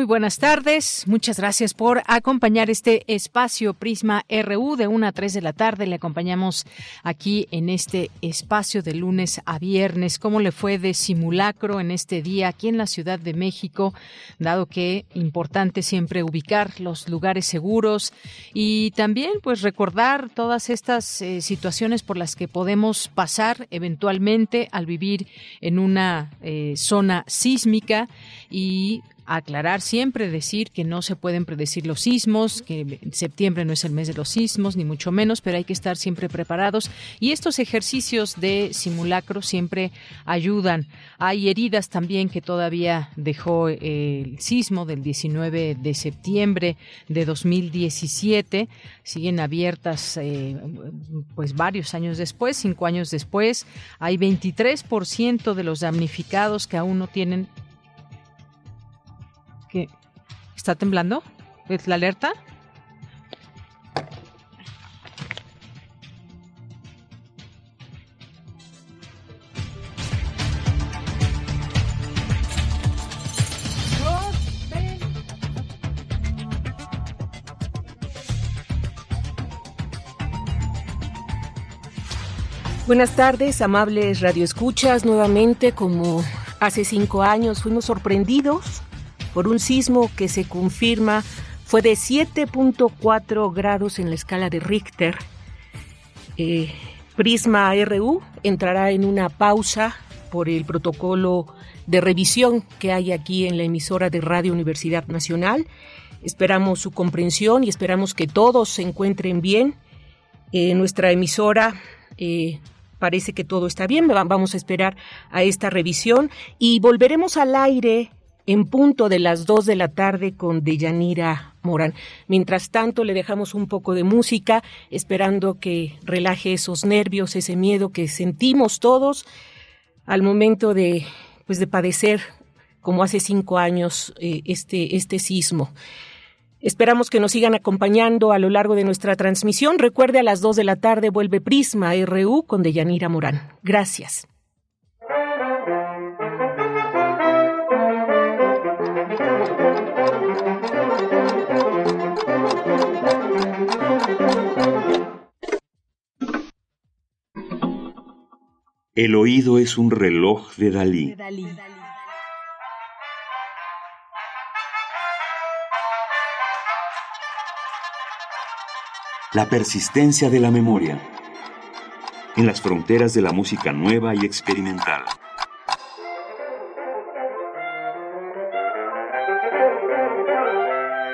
Muy buenas tardes. Muchas gracias por acompañar este espacio Prisma RU de 1 a 3 de la tarde. Le acompañamos aquí en este espacio de lunes a viernes. ¿Cómo le fue de simulacro en este día aquí en la Ciudad de México? Dado que importante siempre ubicar los lugares seguros y también pues recordar todas estas eh, situaciones por las que podemos pasar eventualmente al vivir en una eh, zona sísmica y aclarar siempre, decir que no se pueden predecir los sismos, que septiembre no es el mes de los sismos, ni mucho menos, pero hay que estar siempre preparados. Y estos ejercicios de simulacro siempre ayudan. Hay heridas también que todavía dejó el sismo del 19 de septiembre de 2017. Siguen abiertas eh, pues varios años después, cinco años después. Hay 23% de los damnificados que aún no tienen que está temblando. ¿Es la alerta? Buenas tardes, amables radioescuchas. Nuevamente, como hace cinco años, fuimos sorprendidos por un sismo que se confirma fue de 7.4 grados en la escala de Richter. Eh, Prisma RU entrará en una pausa por el protocolo de revisión que hay aquí en la emisora de Radio Universidad Nacional. Esperamos su comprensión y esperamos que todos se encuentren bien. En nuestra emisora eh, parece que todo está bien. Vamos a esperar a esta revisión y volveremos al aire en punto de las dos de la tarde con Deyanira Morán. Mientras tanto, le dejamos un poco de música, esperando que relaje esos nervios, ese miedo que sentimos todos al momento de, pues, de padecer, como hace cinco años, eh, este, este sismo. Esperamos que nos sigan acompañando a lo largo de nuestra transmisión. Recuerde, a las dos de la tarde vuelve Prisma RU con Deyanira Morán. Gracias. El oído es un reloj de Dalí. La persistencia de la memoria en las fronteras de la música nueva y experimental.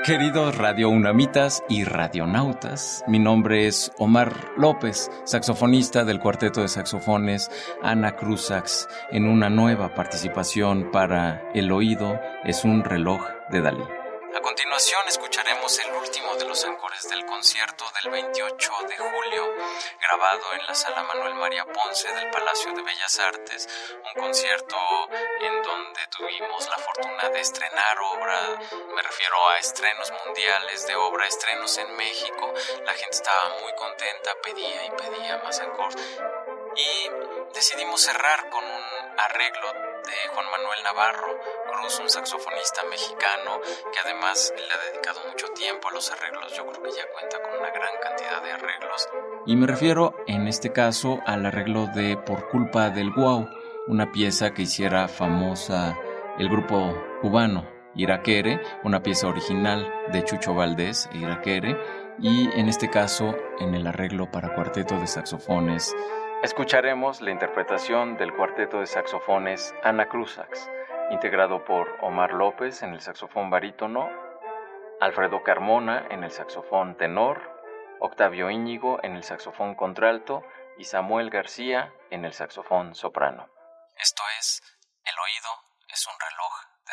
Queridos radiounamitas y radionautas, mi nombre es Omar López, saxofonista del cuarteto de saxofones Ana Cruz Sax, en una nueva participación para El oído es un reloj de Dalí. A continuación escucharemos el concierto del 28 de julio, grabado en la sala Manuel María Ponce del Palacio de Bellas Artes, un concierto en donde tuvimos la fortuna de estrenar obra, me refiero a estrenos mundiales de obra, estrenos en México, la gente estaba muy contenta, pedía y pedía más encores y decidimos cerrar con un arreglo de Juan Manuel Navarro Cruz, un saxofonista mexicano que además le ha dedicado mucho tiempo a los arreglos. Yo creo que ya cuenta con una gran cantidad de arreglos. Y me refiero en este caso al arreglo de Por culpa del Guau, una pieza que hiciera famosa el grupo cubano Iraquere, una pieza original de Chucho Valdés e Iraquere, y en este caso en el arreglo para cuarteto de saxofones Escucharemos la interpretación del cuarteto de saxofones Ana Cruzax, integrado por Omar López en el saxofón barítono, Alfredo Carmona en el saxofón tenor, Octavio Íñigo en el saxofón contralto y Samuel García en el saxofón soprano. Esto es El oído es un reloj de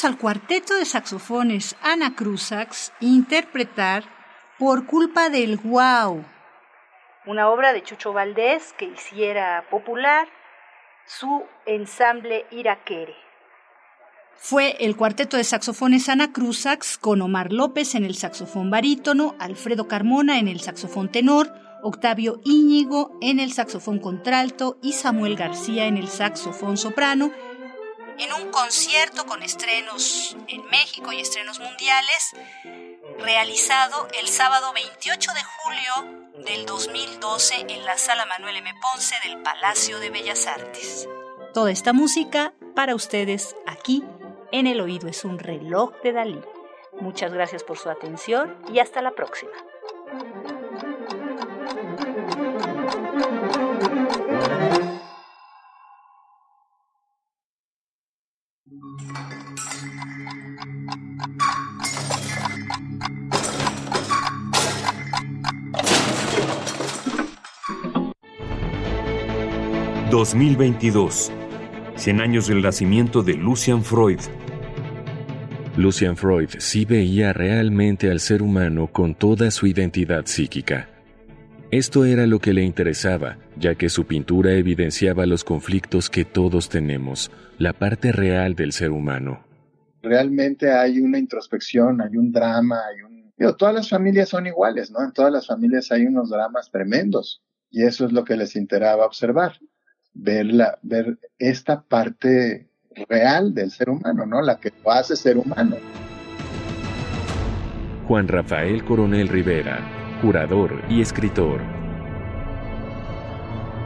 escuchamos al cuarteto de saxofones Ana Cruzax interpretar Por culpa del Guau, una obra de Chucho Valdés que hiciera popular su ensamble Iraquere. Fue el cuarteto de saxofones Ana Cruzax con Omar López en el saxofón barítono, Alfredo Carmona en el saxofón tenor, Octavio Íñigo en el saxofón contralto y Samuel García en el saxofón soprano, en un concierto con estrenos en México y estrenos mundiales, realizado el sábado 28 de julio del 2012 en la Sala Manuel M. Ponce del Palacio de Bellas Artes. Toda esta música para ustedes aquí en el oído es un reloj de Dalí. Muchas gracias por su atención y hasta la próxima. 2022. 100 años del nacimiento de Lucian Freud. Lucian Freud sí veía realmente al ser humano con toda su identidad psíquica. Esto era lo que le interesaba, ya que su pintura evidenciaba los conflictos que todos tenemos, la parte real del ser humano. Realmente hay una introspección, hay un drama, hay un... todas las familias son iguales, ¿no? En todas las familias hay unos dramas tremendos y eso es lo que les interesaba observar ver, la, ver esta parte real del ser humano, ¿no? La que lo hace ser humano. Juan Rafael Coronel Rivera, curador y escritor.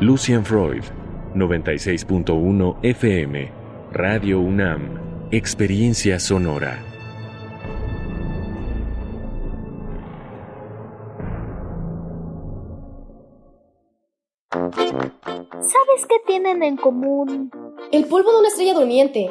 Lucian Freud, 96.1 FM, Radio UNAM, Experiencia Sonora. ¿Sabes qué tienen en común? El polvo de una estrella durmiente,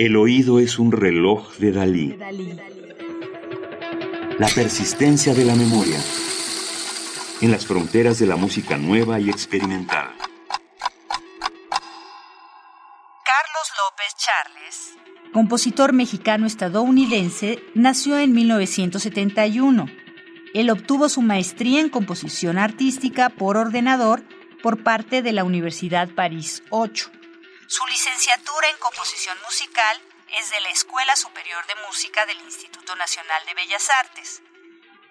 El oído es un reloj de Dalí. La persistencia de la memoria. En las fronteras de la música nueva y experimental. Carlos López Charles, compositor mexicano-estadounidense, nació en 1971. Él obtuvo su maestría en composición artística por ordenador por parte de la Universidad París 8 su licenciatura en composición musical es de la Escuela Superior de Música del Instituto Nacional de Bellas Artes.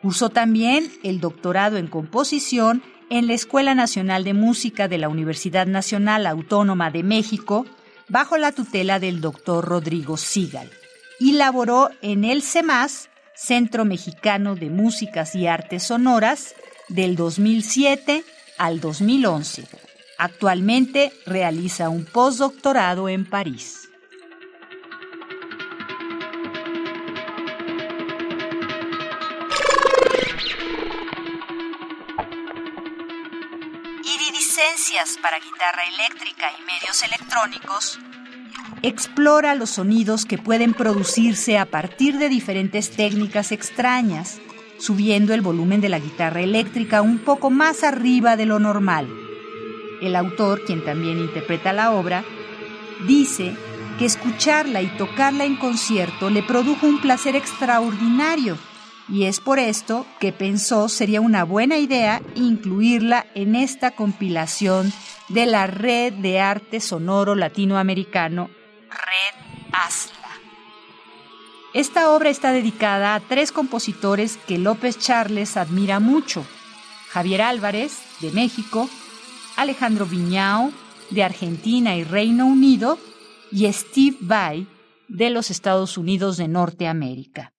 Cursó también el doctorado en composición en la Escuela Nacional de Música de la Universidad Nacional Autónoma de México bajo la tutela del doctor Rodrigo Sigal y laboró en el CEMAS, Centro Mexicano de Músicas y Artes Sonoras, del 2007 al 2011. Actualmente realiza un postdoctorado en París. Para guitarra eléctrica y medios electrónicos explora los sonidos que pueden producirse a partir de diferentes técnicas extrañas, subiendo el volumen de la guitarra eléctrica un poco más arriba de lo normal el autor, quien también interpreta la obra, dice que escucharla y tocarla en concierto le produjo un placer extraordinario, y es por esto que pensó sería una buena idea incluirla en esta compilación de la Red de Arte Sonoro Latinoamericano, Red ASLA. Esta obra está dedicada a tres compositores que López Charles admira mucho. Javier Álvarez, de México, Alejandro Viñao, de Argentina y Reino Unido, y Steve Vai, de los Estados Unidos de Norteamérica.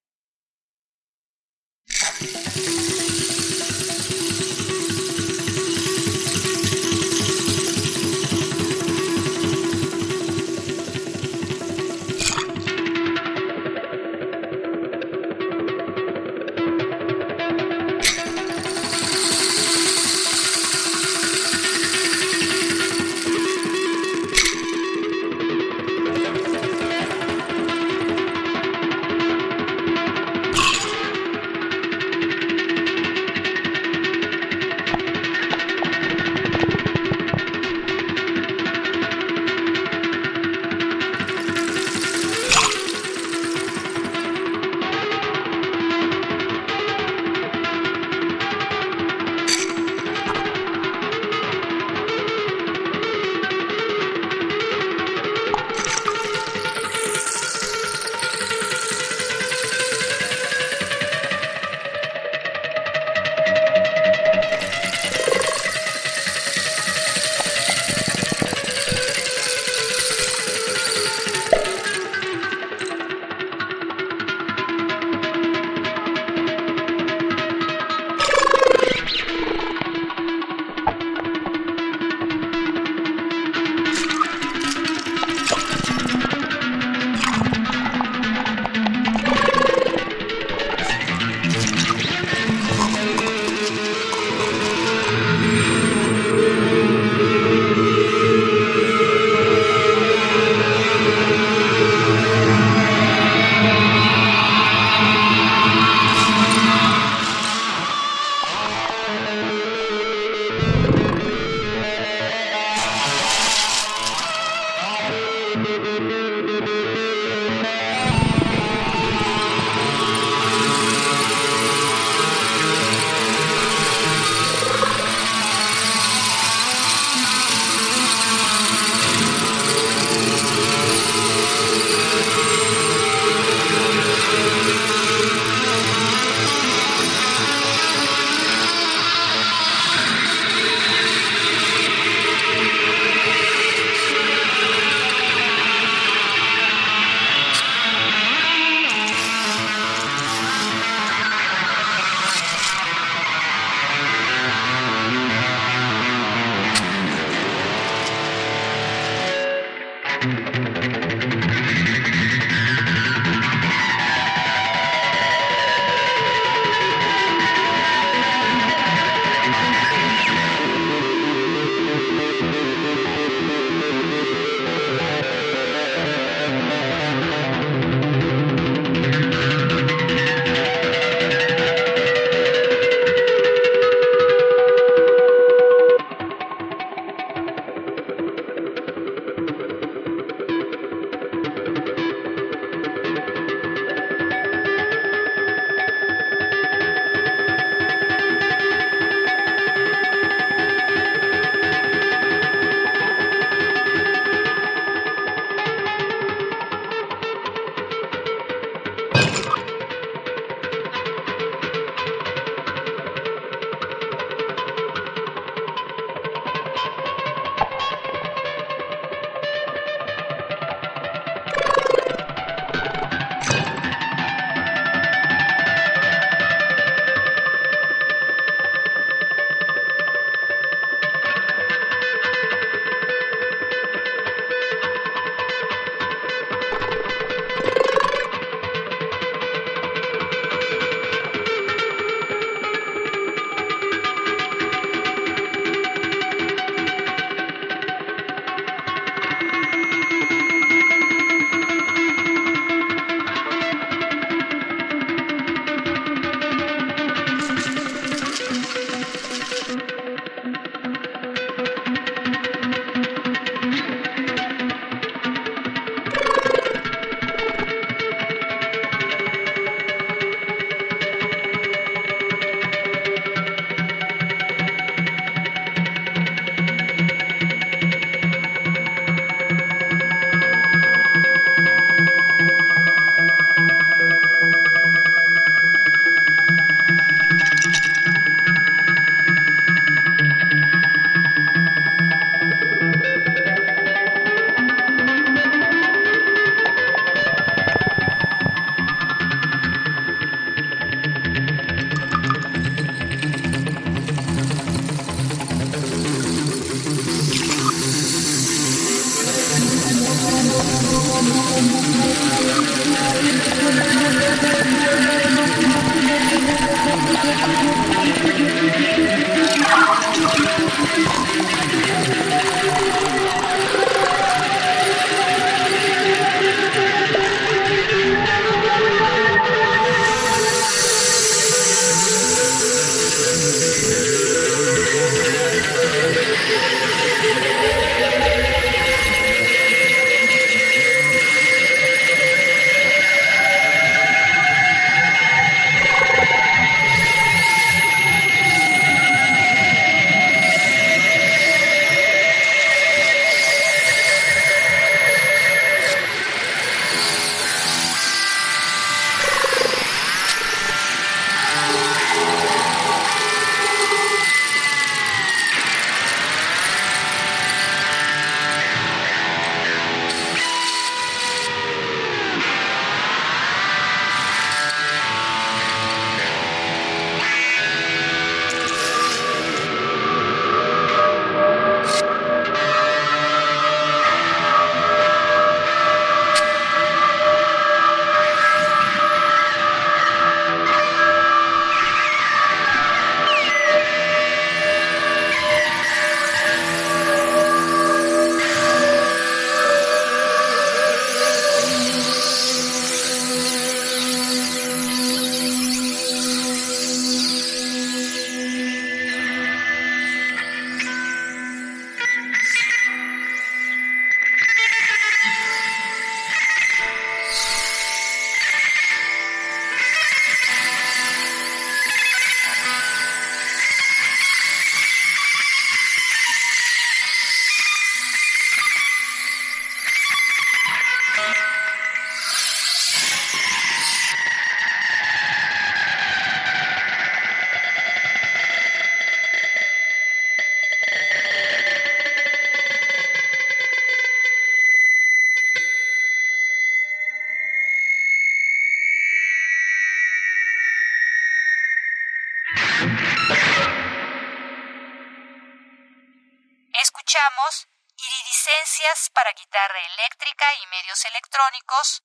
Iridiscencias para guitarra eléctrica y medios electrónicos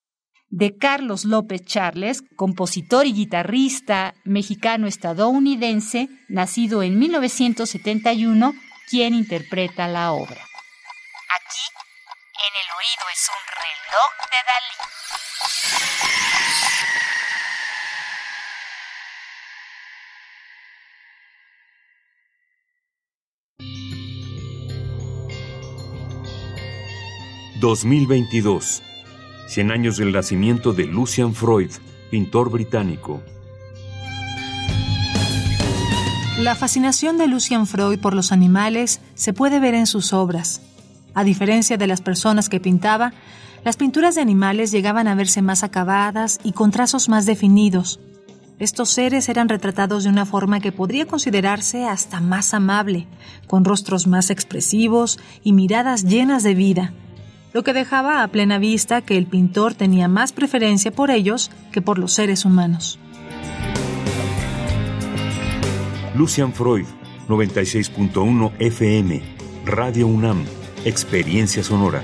de Carlos López Charles, compositor y guitarrista mexicano-estadounidense, nacido en 1971, quien interpreta la obra. Aquí, en el oído es un reloj de Dalí. 2022. 100 años del nacimiento de Lucian Freud, pintor británico. La fascinación de Lucian Freud por los animales se puede ver en sus obras. A diferencia de las personas que pintaba, las pinturas de animales llegaban a verse más acabadas y con trazos más definidos. Estos seres eran retratados de una forma que podría considerarse hasta más amable, con rostros más expresivos y miradas llenas de vida lo que dejaba a plena vista que el pintor tenía más preferencia por ellos que por los seres humanos. Lucian Freud, 96.1 FM, Radio UNAM, Experiencia Sonora.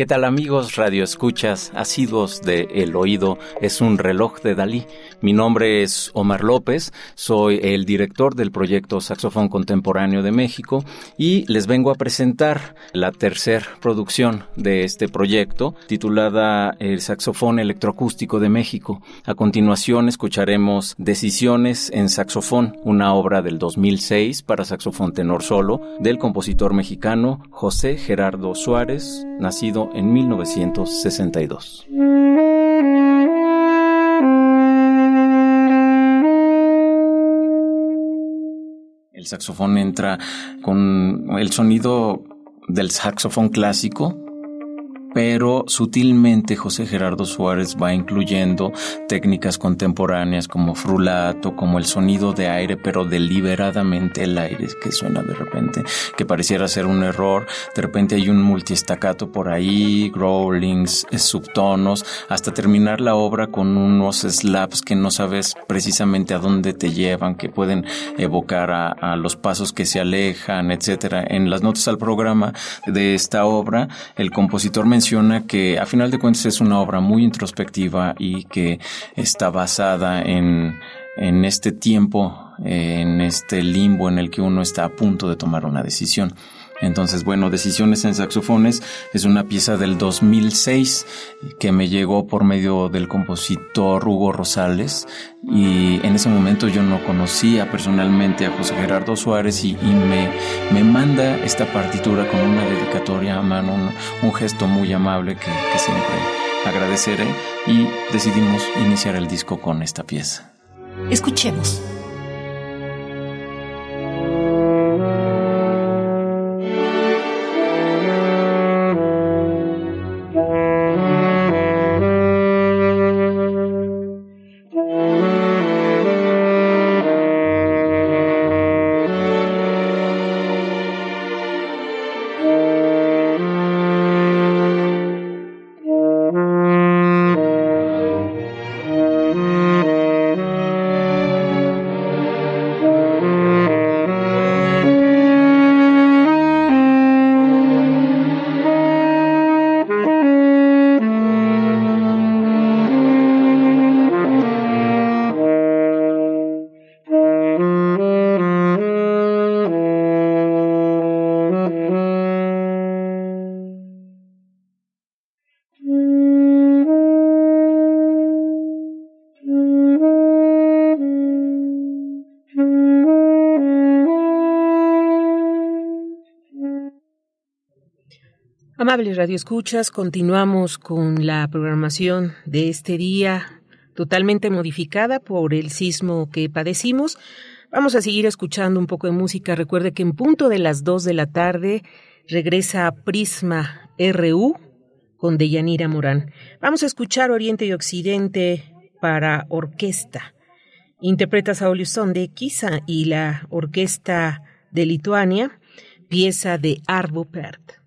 ¿Qué tal amigos Radio Escuchas, asiduos de El Oído? Es un reloj de Dalí. Mi nombre es Omar López, soy el director del proyecto Saxofón Contemporáneo de México y les vengo a presentar la tercera producción de este proyecto titulada El Saxofón Electroacústico de México. A continuación escucharemos Decisiones en Saxofón, una obra del 2006 para saxofón tenor solo del compositor mexicano José Gerardo Suárez, nacido en 1962. El saxofón entra con el sonido del saxofón clásico, pero sutilmente José Gerardo Suárez va incluyendo técnicas contemporáneas como frulato, como el sonido de aire, pero deliberadamente el aire que suena de repente, que pareciera ser un error. De repente hay un multiestacato por ahí, growlings, subtonos, hasta terminar la obra con unos slaps que no sabes precisamente a dónde te llevan, que pueden evocar a, los pasos que se alejan, etcétera. En las notas al programa de esta obra, el compositor menciona que a final de cuentas es una obra muy introspectiva y que está basada en, en este tiempo, en este limbo en el que uno está a punto de tomar una decisión. Entonces, bueno, Decisiones en Saxofones es una pieza del 2006 que me llegó por medio del compositor Hugo Rosales y en ese momento yo no conocía personalmente a José Gerardo Suárez y, me, me, manda esta partitura con una dedicatoria a mano, un, gesto muy amable que, que siempre agradeceré y decidimos iniciar el disco con esta pieza. Escuchemos. Amables radioescuchas, continuamos con la programación de este día totalmente modificada por el sismo que padecimos. Vamos a seguir escuchando un poco de música. Recuerde que en punto de las 2 de la tarde regresa Prisma RU con Deyanira Morán. Vamos a escuchar Oriente y Occidente para orquesta. Interpreta Saúl de Kisa y la orquesta de Lituania, pieza de Arvo Pärt.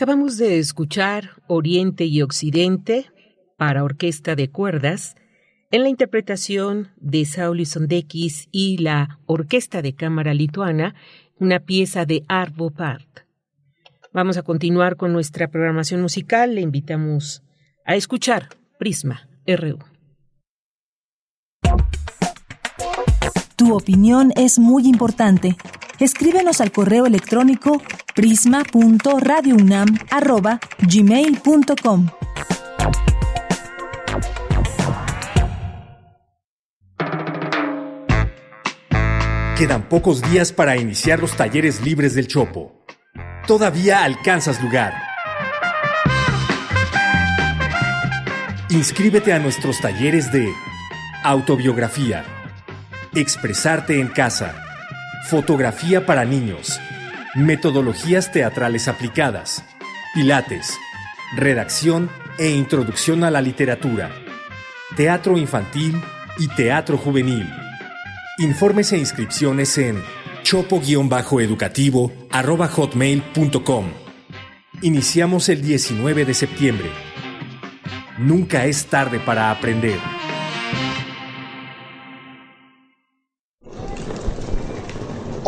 Acabamos de escuchar Oriente y Occidente para orquesta de cuerdas en la interpretación de Sauli Sondekis y la Orquesta de Cámara Lituana, una pieza de Arvo Part. Vamos a continuar con nuestra programación musical. Le invitamos a escuchar Prisma RU. Tu opinión es muy importante. Escríbenos al correo electrónico prisma.radiounam@gmail.com. Quedan pocos días para iniciar los talleres libres del Chopo. Todavía alcanzas lugar. Inscríbete a nuestros talleres de autobiografía, expresarte en casa, fotografía para niños, metodologías teatrales aplicadas, pilates, redacción e introducción a la literatura, teatro infantil y teatro juvenil. Informes e inscripciones en chopo-educativo hotmail.com. Iniciamos el 19 de septiembre. Nunca es tarde para aprender.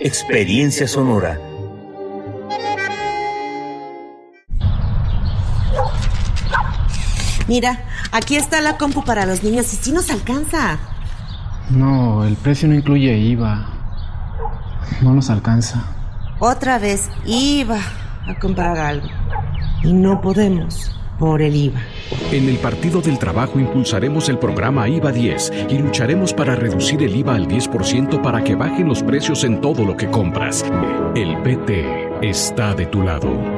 Experiencia Sonora. Mira, aquí está la compu para los niños y si nos alcanza. No, el precio no incluye IVA. No nos alcanza. Otra vez IVA a comprar algo. Y no podemos por el IVA. En el Partido del Trabajo impulsaremos el programa IVA 10 y lucharemos para reducir el IVA al 10% para que bajen los precios en todo lo que compras. El PT está de tu lado.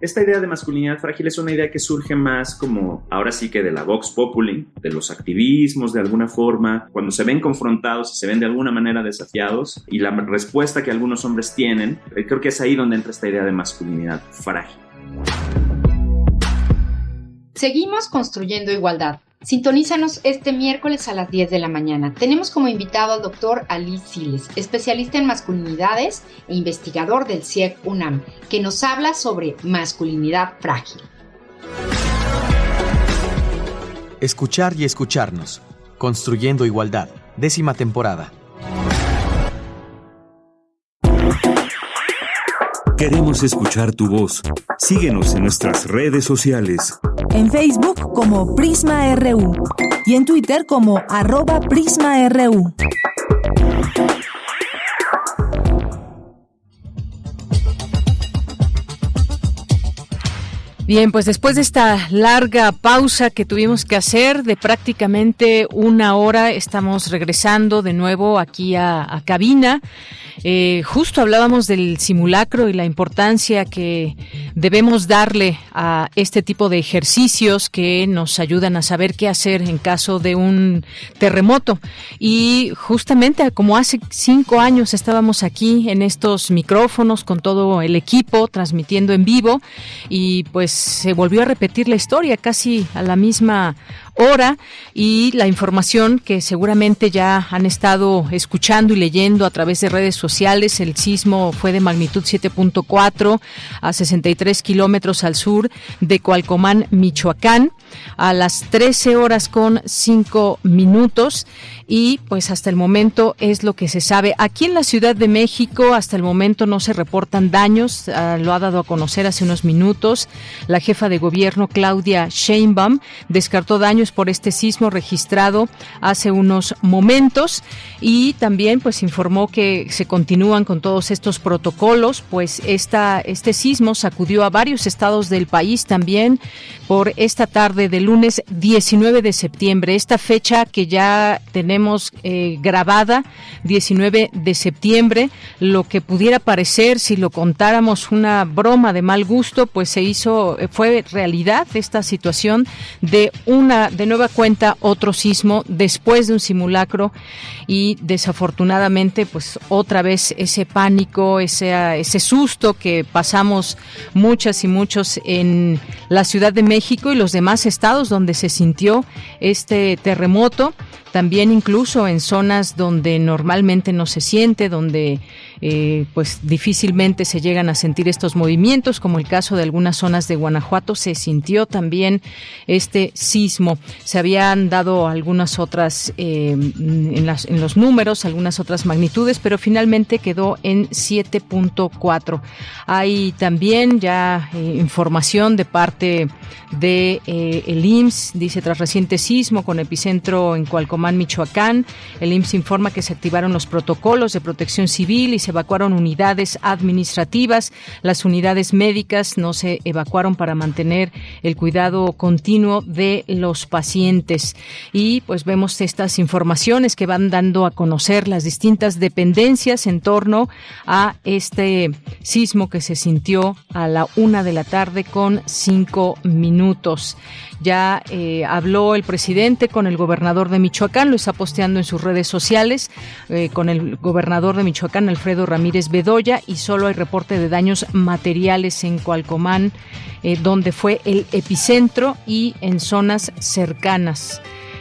Esta idea de masculinidad frágil es una idea que surge más como ahora sí que de la Vox Populi, de los activismos de alguna forma, cuando se ven confrontados se ven de alguna manera desafiados y la respuesta que algunos hombres tienen, eh, creo que es ahí donde entra esta idea de masculinidad frágil. Seguimos construyendo igualdad. Sintonízanos este miércoles a las 10 de la mañana. Tenemos como invitado al doctor Ali Siles, especialista en masculinidades e investigador del CIEC UNAM, que nos habla sobre masculinidad frágil. Escuchar y escucharnos. Construyendo igualdad. Décima temporada. Queremos escuchar tu voz. Síguenos en nuestras redes sociales. En Facebook como Prisma RU y en Twitter como arroba PrismaRU. Bien, pues después de esta larga pausa que tuvimos que hacer de prácticamente una hora, estamos regresando de nuevo aquí a, cabina. Eh, justo hablábamos del simulacro y la importancia que debemos darle a este tipo de ejercicios que nos ayudan a saber qué hacer en caso de un terremoto. Y justamente como hace cinco años estábamos aquí en estos micrófonos con todo el equipo transmitiendo en vivo y pues se volvió a repetir la historia casi a la misma hora y la información que seguramente ya han estado escuchando y leyendo a través de redes sociales. El sismo fue de magnitud 7.4 a 63 kilómetros al sur de Cualcomán, Michoacán, a las 13 horas con 5 minutos y pues hasta el momento es lo que se sabe. Aquí en la Ciudad de México hasta el momento no se reportan daños, ah, lo ha dado a conocer hace unos minutos. La jefa de gobierno Claudia Sheinbaum descartó daños por este sismo registrado hace unos momentos y también pues informó que se continúan con todos estos protocolos, pues esta, este sismo sacudió a varios estados del país también por esta tarde del lunes 19 de septiembre, esta fecha que ya tenemos eh, grabada 19 de septiembre. Lo que pudiera parecer, si lo contáramos una broma de mal gusto, pues se hizo, fue realidad esta situación de una, de nueva cuenta, otro sismo después de un simulacro y desafortunadamente, pues otra vez ese pánico, ese, ese susto que pasamos muchas y muchos en la Ciudad de México y los demás estados donde se sintió este terremoto también incluso en zonas donde normalmente no se siente, donde eh, pues difícilmente se llegan a sentir estos movimientos, como el caso de algunas zonas de Guanajuato, se sintió también este sismo. Se habían dado algunas otras, eh, en, los números, algunas otras magnitudes, pero finalmente quedó en 7.4. Hay también ya eh, información de parte de el IMSS, dice tras reciente sismo con epicentro en Cualcomán, Michoacán, el IMSS informa que se activaron los protocolos de protección civil y se evacuaron unidades administrativas, las unidades médicas no se evacuaron para mantener el cuidado continuo de los pacientes. Y pues vemos estas informaciones que van dando a conocer las distintas dependencias en torno a este sismo que se sintió a la una de la tarde con cinco minutos. Ya eh, habló el presidente con el gobernador de Michoacán, lo está posteando en sus redes sociales, eh, con el gobernador de Michoacán, Alfredo Ramírez Bedoya, y solo hay reporte de daños materiales en Cualcomán, eh, donde fue el epicentro y en zonas cercanas.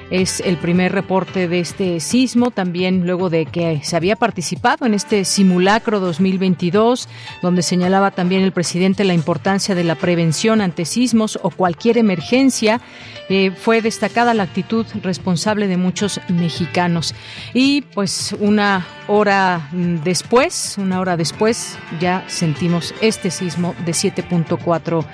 Es el primer reporte de este sismo, también luego de que se había participado en este simulacro 2022, donde señalaba también el presidente la importancia de la prevención ante sismos o cualquier emergencia. Eh, fue destacada la actitud responsable de muchos mexicanos. Y pues una hora después, una hora después, ya sentimos este sismo de 7.4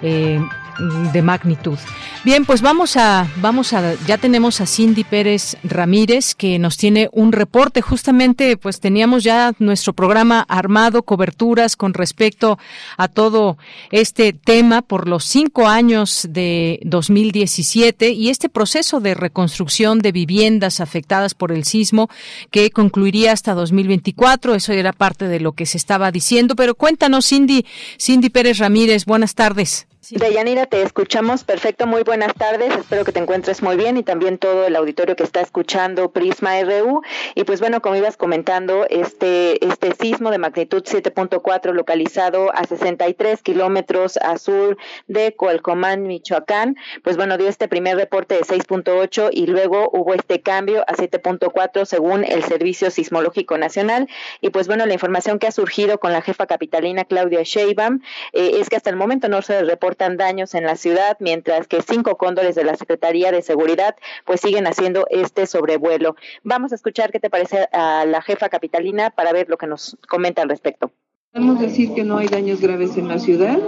eh, de magnitud. Bien, pues vamos a, vamos a, ya tenemos a Cindy Pérez Ramírez que nos tiene un reporte. Justamente, pues teníamos ya nuestro programa armado, coberturas con respecto a todo este tema por los cinco años de 2017 y este proceso de reconstrucción de viviendas afectadas por el sismo que concluiría hasta 2024. Eso era parte de lo que se estaba diciendo. Pero cuéntanos, Cindy, Cindy Pérez Ramírez, buenas tardes. Deyanira, te escuchamos perfecto. Muy buenas tardes. Espero que te encuentres muy bien y también todo el auditorio que está escuchando Prisma RU. Y pues bueno, como ibas comentando, este, este sismo de magnitud 7.4 localizado a 63 kilómetros a sur de Coalcomán, Michoacán, pues bueno, dio este primer reporte de 6.8 y luego hubo este cambio a 7.4 según el Servicio Sismológico Nacional. Y pues bueno, la información que ha surgido con la jefa capitalina Claudia Sheinbaum eh, es que hasta el momento no se reporta daños en la ciudad, mientras que cinco cóndores de la Secretaría de Seguridad pues siguen haciendo este sobrevuelo. Vamos a escuchar qué te parece a la jefa capitalina para ver lo que nos comenta al respecto. Podemos decir que no hay daños graves en la ciudad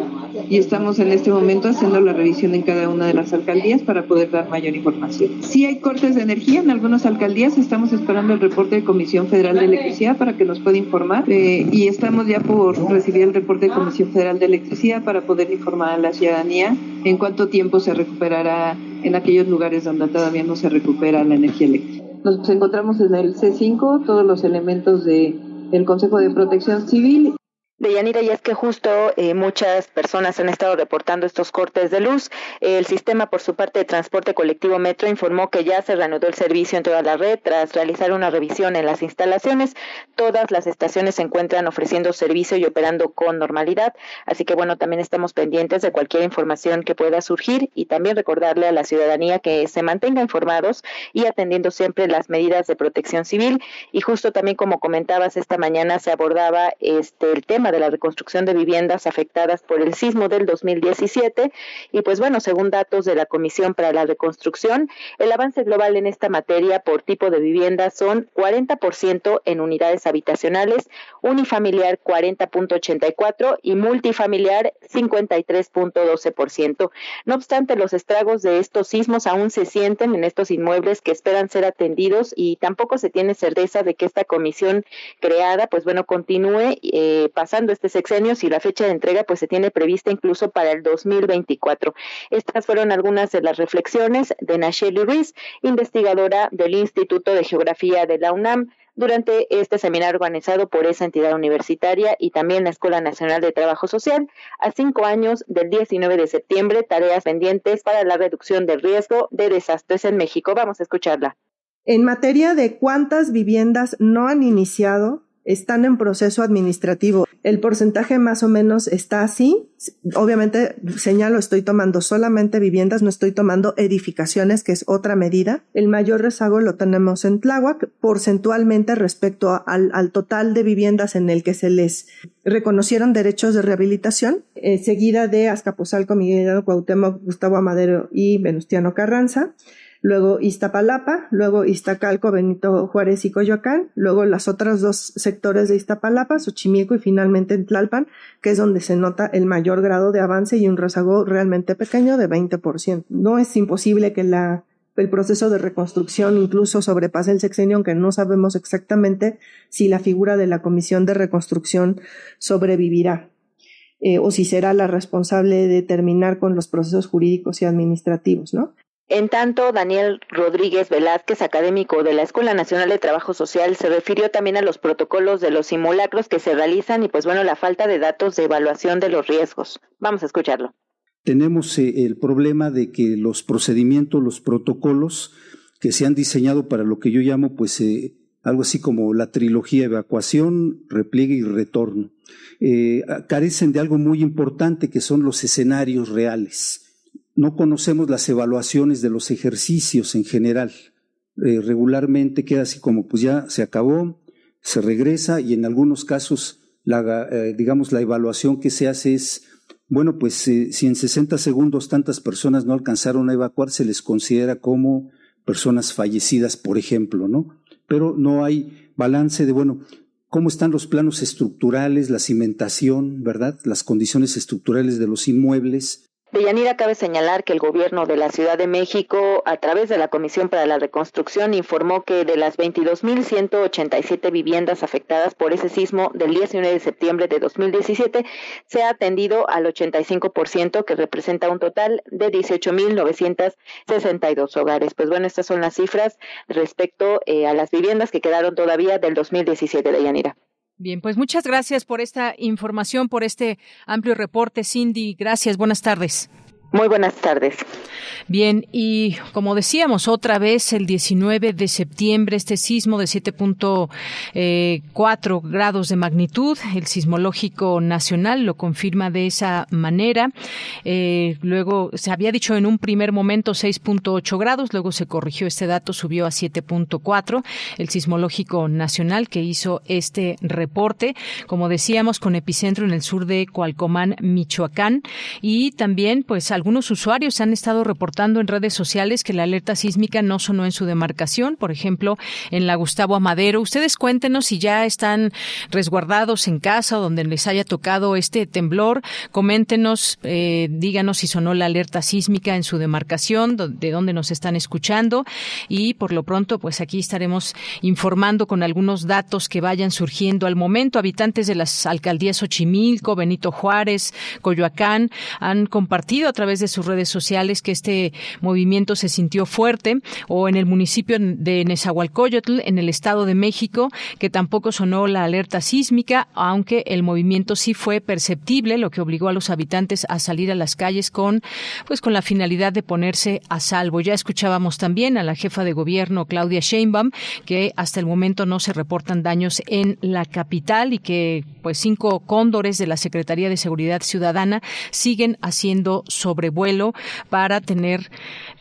y estamos en este momento haciendo la revisión en cada una de las alcaldías para poder dar mayor información. Si hay cortes de energía en algunas alcaldías, estamos esperando el reporte de Comisión Federal de Electricidad para que nos pueda informar eh, y estamos ya por recibir el reporte de Comisión Federal de Electricidad para poder informar a la ciudadanía en cuánto tiempo se recuperará en aquellos lugares donde todavía no se recupera la energía eléctrica. Nos encontramos en el C5, todos los elementos de Consejo de Protección Civil Deyanira, y es que justo eh, muchas personas han estado reportando estos cortes de luz. El sistema, por su parte, de transporte colectivo Metro informó que ya se reanudó el servicio en toda la red tras realizar una revisión en las instalaciones. Todas las estaciones se encuentran ofreciendo servicio y operando con normalidad. Así que, bueno, también estamos pendientes de cualquier información que pueda surgir y también recordarle a la ciudadanía que se mantenga informados y atendiendo siempre las medidas de protección civil. Y justo también, como comentabas, esta mañana se abordaba este el tema de la reconstrucción de viviendas afectadas por el sismo del 2017 y pues bueno, según datos de la Comisión para la Reconstrucción, el avance global en esta materia por tipo de vivienda son 40% en unidades habitacionales, unifamiliar 40.84 y multifamiliar 53.12%. No obstante, los estragos de estos sismos aún se sienten en estos inmuebles que esperan ser atendidos y tampoco se tiene certeza de que esta comisión creada, pues bueno, continúe eh, pasando este sexenio si la fecha de entrega pues se tiene prevista incluso para el 2024. Estas fueron algunas de las reflexiones de Nacheli Ruiz, investigadora del Instituto de Geografía de la UNAM, durante este seminario organizado por esa entidad universitaria y también la Escuela Nacional de Trabajo Social a cinco años del 19 de septiembre, tareas pendientes para la reducción del riesgo de desastres en México. Vamos a escucharla. En materia de cuántas viviendas no han iniciado están en proceso administrativo. El porcentaje más o menos está así. Obviamente, señalo, estoy tomando solamente viviendas, no estoy tomando edificaciones, que es otra medida. El mayor rezago lo tenemos en Tláhuac, porcentualmente respecto al, al total de viviendas en el que se les reconocieron derechos de rehabilitación, eh, seguida de Azcapotzalco, Miguel Cuauhtémoc, Gustavo Amadero y Venustiano Carranza luego Iztapalapa, luego Iztacalco, Benito Juárez y Coyoacán, luego las otras dos sectores de Iztapalapa, Xochimilco y finalmente en Tlalpan, que es donde se nota el mayor grado de avance y un rezago realmente pequeño de 20%. No es imposible que la el proceso de reconstrucción incluso sobrepase el sexenio, aunque no sabemos exactamente si la figura de la Comisión de Reconstrucción sobrevivirá. Eh, o si será la responsable de terminar con los procesos jurídicos y administrativos, ¿no? En tanto, Daniel Rodríguez Velázquez, académico de la Escuela Nacional de Trabajo Social, se refirió también a los protocolos de los simulacros que se realizan y pues bueno, la falta de datos de evaluación de los riesgos. Vamos a escucharlo. Tenemos eh, el problema de que los procedimientos, los protocolos que se han diseñado para lo que yo llamo pues eh, algo así como la trilogía evacuación, repliegue y retorno, eh, carecen de algo muy importante que son los escenarios reales no conocemos las evaluaciones de los ejercicios en general. Eh, regularmente queda así como pues ya se acabó, se regresa y en algunos casos eh, digamos la evaluación que se hace es bueno pues eh, si en 60 segundos tantas personas no alcanzaron a evacuar se les considera como personas fallecidas por ejemplo no pero no hay balance de bueno cómo están los planos estructurales la cimentación verdad las condiciones estructurales de los inmuebles de Yanira cabe señalar que el gobierno de la Ciudad de México, a través de la Comisión para la Reconstrucción, informó que de las 22.187 viviendas afectadas por ese sismo del 19 de septiembre de 2017, se ha atendido al 85%, que representa un total de 18.962 hogares. Pues bueno, estas son las cifras respecto eh, a las viviendas que quedaron todavía del 2017 de Yanira. Bien, pues muchas gracias por esta información, por este amplio reporte, Cindy. Gracias, buenas tardes. Muy buenas tardes. Bien, y como decíamos, otra vez el 19 de septiembre, este sismo de 7.4 eh, grados de magnitud, el sismológico nacional lo confirma de esa manera. Eh, luego se había dicho en un primer momento 6.8 grados, luego se corrigió este dato, subió a 7.4. El sismológico nacional que hizo este reporte, como decíamos, con epicentro en el sur de Cualcomán, Michoacán, y también, pues, algunos usuarios han estado reportando en redes sociales que la alerta sísmica no sonó en su demarcación, por ejemplo, en la Gustavo Amadero. Ustedes cuéntenos si ya están resguardados en casa o donde les haya tocado este temblor. Coméntenos, eh, díganos si sonó la alerta sísmica en su demarcación, de dónde nos están escuchando y por lo pronto, pues aquí estaremos informando con algunos datos que vayan surgiendo al momento. Habitantes de las alcaldías Xochimilco, Benito Juárez, Coyoacán han compartido a través de sus redes sociales que este movimiento se sintió fuerte o en el municipio de Nezahualcóyotl, en el Estado de México, que tampoco sonó la alerta sísmica, aunque el movimiento sí fue perceptible, lo que obligó a los habitantes a salir a las calles con, pues, con la finalidad de ponerse a salvo. Ya escuchábamos también a la jefa de gobierno, Claudia Sheinbaum, que hasta el momento no se reportan daños en la capital y que, pues, cinco cóndores de la Secretaría de Seguridad Ciudadana siguen haciendo sobrevuelo para tener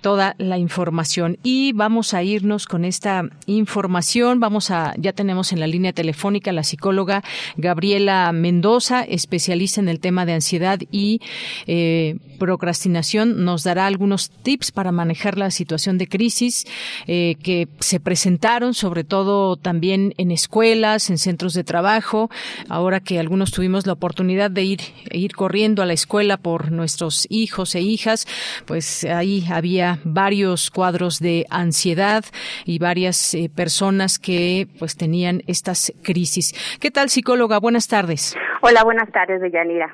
toda la información. Y vamos a irnos con esta información. Vamos a, ya tenemos en la línea telefónica la psicóloga Gabriela Mendoza, especialista en el tema de ansiedad y eh, procrastinación. Nos dará algunos tips para manejar la situación de crisis eh, que se presentaron, sobre todo también en escuelas, en centros de trabajo. Ahora que algunos tuvimos la oportunidad de ir, ir corriendo a la escuela por nuestros hijos e hijas, pues ahí había varios cuadros de ansiedad y varias eh, personas que pues tenían estas crisis. ¿Qué tal, psicóloga? Buenas tardes. Hola, buenas tardes, Deyanira.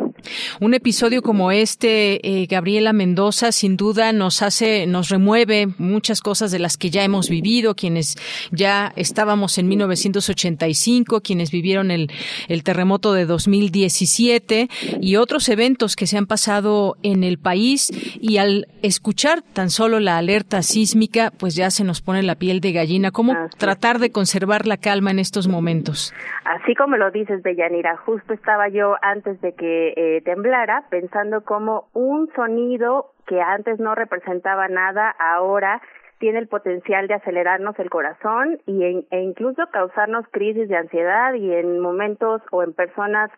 Un episodio como este, eh, Gabriela Mendoza, sin duda nos hace, nos remueve muchas cosas de las que ya hemos vivido, quienes ya estábamos en 1985, quienes vivieron el, el terremoto de 2017 y otros eventos que se han pasado en el país y al escuchar tan solo la alerta sísmica, pues ya se nos pone la piel de gallina. ¿Cómo tratar de conservar la calma en estos momentos? Así como lo dices, Deyanira, justo estaba yo antes de que eh, temblara pensando como un sonido que antes no representaba nada, ahora tiene el potencial de acelerarnos el corazón y, e incluso causarnos crisis de ansiedad y en momentos o en personas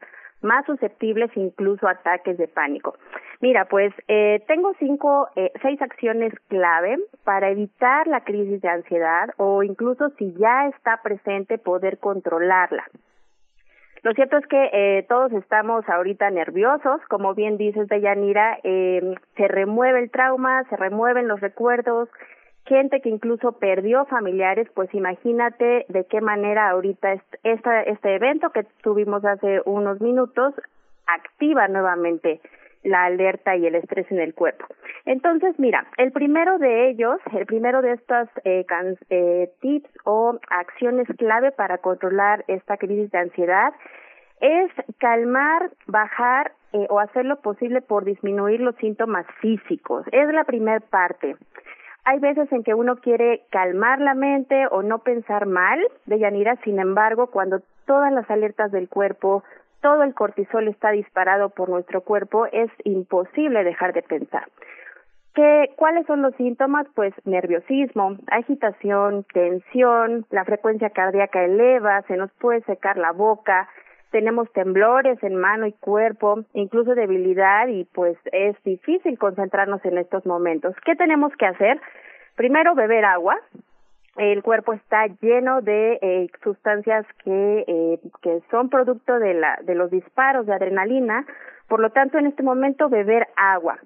más susceptibles incluso ataques de pánico. Mira, pues eh, tengo cinco, eh, seis acciones clave para evitar la crisis de ansiedad o incluso si ya está presente poder controlarla. Lo cierto es que eh, todos estamos ahorita nerviosos, como bien dices, Deyanira, eh, se remueve el trauma, se remueven los recuerdos, gente que incluso perdió familiares, pues imagínate de qué manera ahorita este, este evento que tuvimos hace unos minutos activa nuevamente la alerta y el estrés en el cuerpo. Entonces, mira, el primero de ellos, el primero de estos eh, eh, tips o acciones clave para controlar esta crisis de ansiedad es calmar, bajar eh, o hacer lo posible por disminuir los síntomas físicos. Es la primera parte. Hay veces en que uno quiere calmar la mente o no pensar mal de Yanira, sin embargo, cuando todas las alertas del cuerpo, todo el cortisol está disparado por nuestro cuerpo, es imposible dejar de pensar. ¿Qué, ¿Cuáles son los síntomas? Pues nerviosismo, agitación, tensión, la frecuencia cardíaca eleva, se nos puede secar la boca, tenemos temblores en mano y cuerpo, incluso debilidad y pues es difícil concentrarnos en estos momentos. ¿Qué tenemos que hacer? Primero beber agua, el cuerpo está lleno de eh, sustancias que, eh, que son producto de, la, de los disparos de adrenalina, por lo tanto en este momento beber agua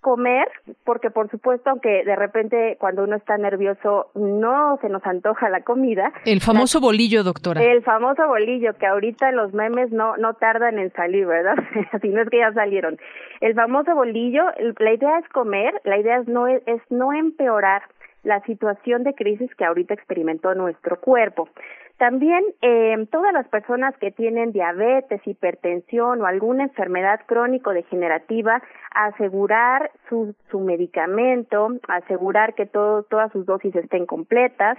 comer, porque por supuesto, aunque de repente cuando uno está nervioso no se nos antoja la comida. El famoso bolillo, doctora. El famoso bolillo, que ahorita los memes no, no tardan en salir, ¿verdad? Así no es que ya salieron. El famoso bolillo, la idea es comer, la idea es no, es no empeorar la situación de crisis que ahorita experimentó nuestro cuerpo. También eh, todas las personas que tienen diabetes, hipertensión o alguna enfermedad crónico-degenerativa, asegurar su, su medicamento, asegurar que todo, todas sus dosis estén completas.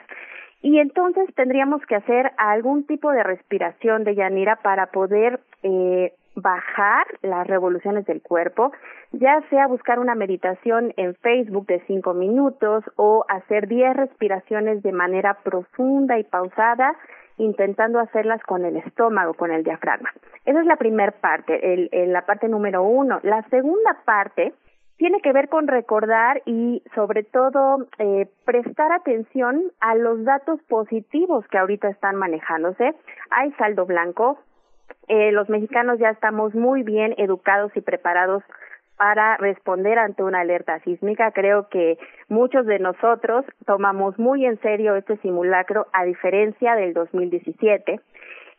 Y entonces tendríamos que hacer algún tipo de respiración de Yanira para poder eh, bajar las revoluciones del cuerpo, ya sea buscar una meditación en Facebook de cinco minutos o hacer diez respiraciones de manera profunda y pausada, intentando hacerlas con el estómago, con el diafragma. Esa es la primera parte, el, la parte número uno. La segunda parte tiene que ver con recordar y sobre todo eh, prestar atención a los datos positivos que ahorita están manejándose. Hay saldo blanco, eh, los mexicanos ya estamos muy bien educados y preparados para responder ante una alerta sísmica. Creo que muchos de nosotros tomamos muy en serio este simulacro a diferencia del 2017.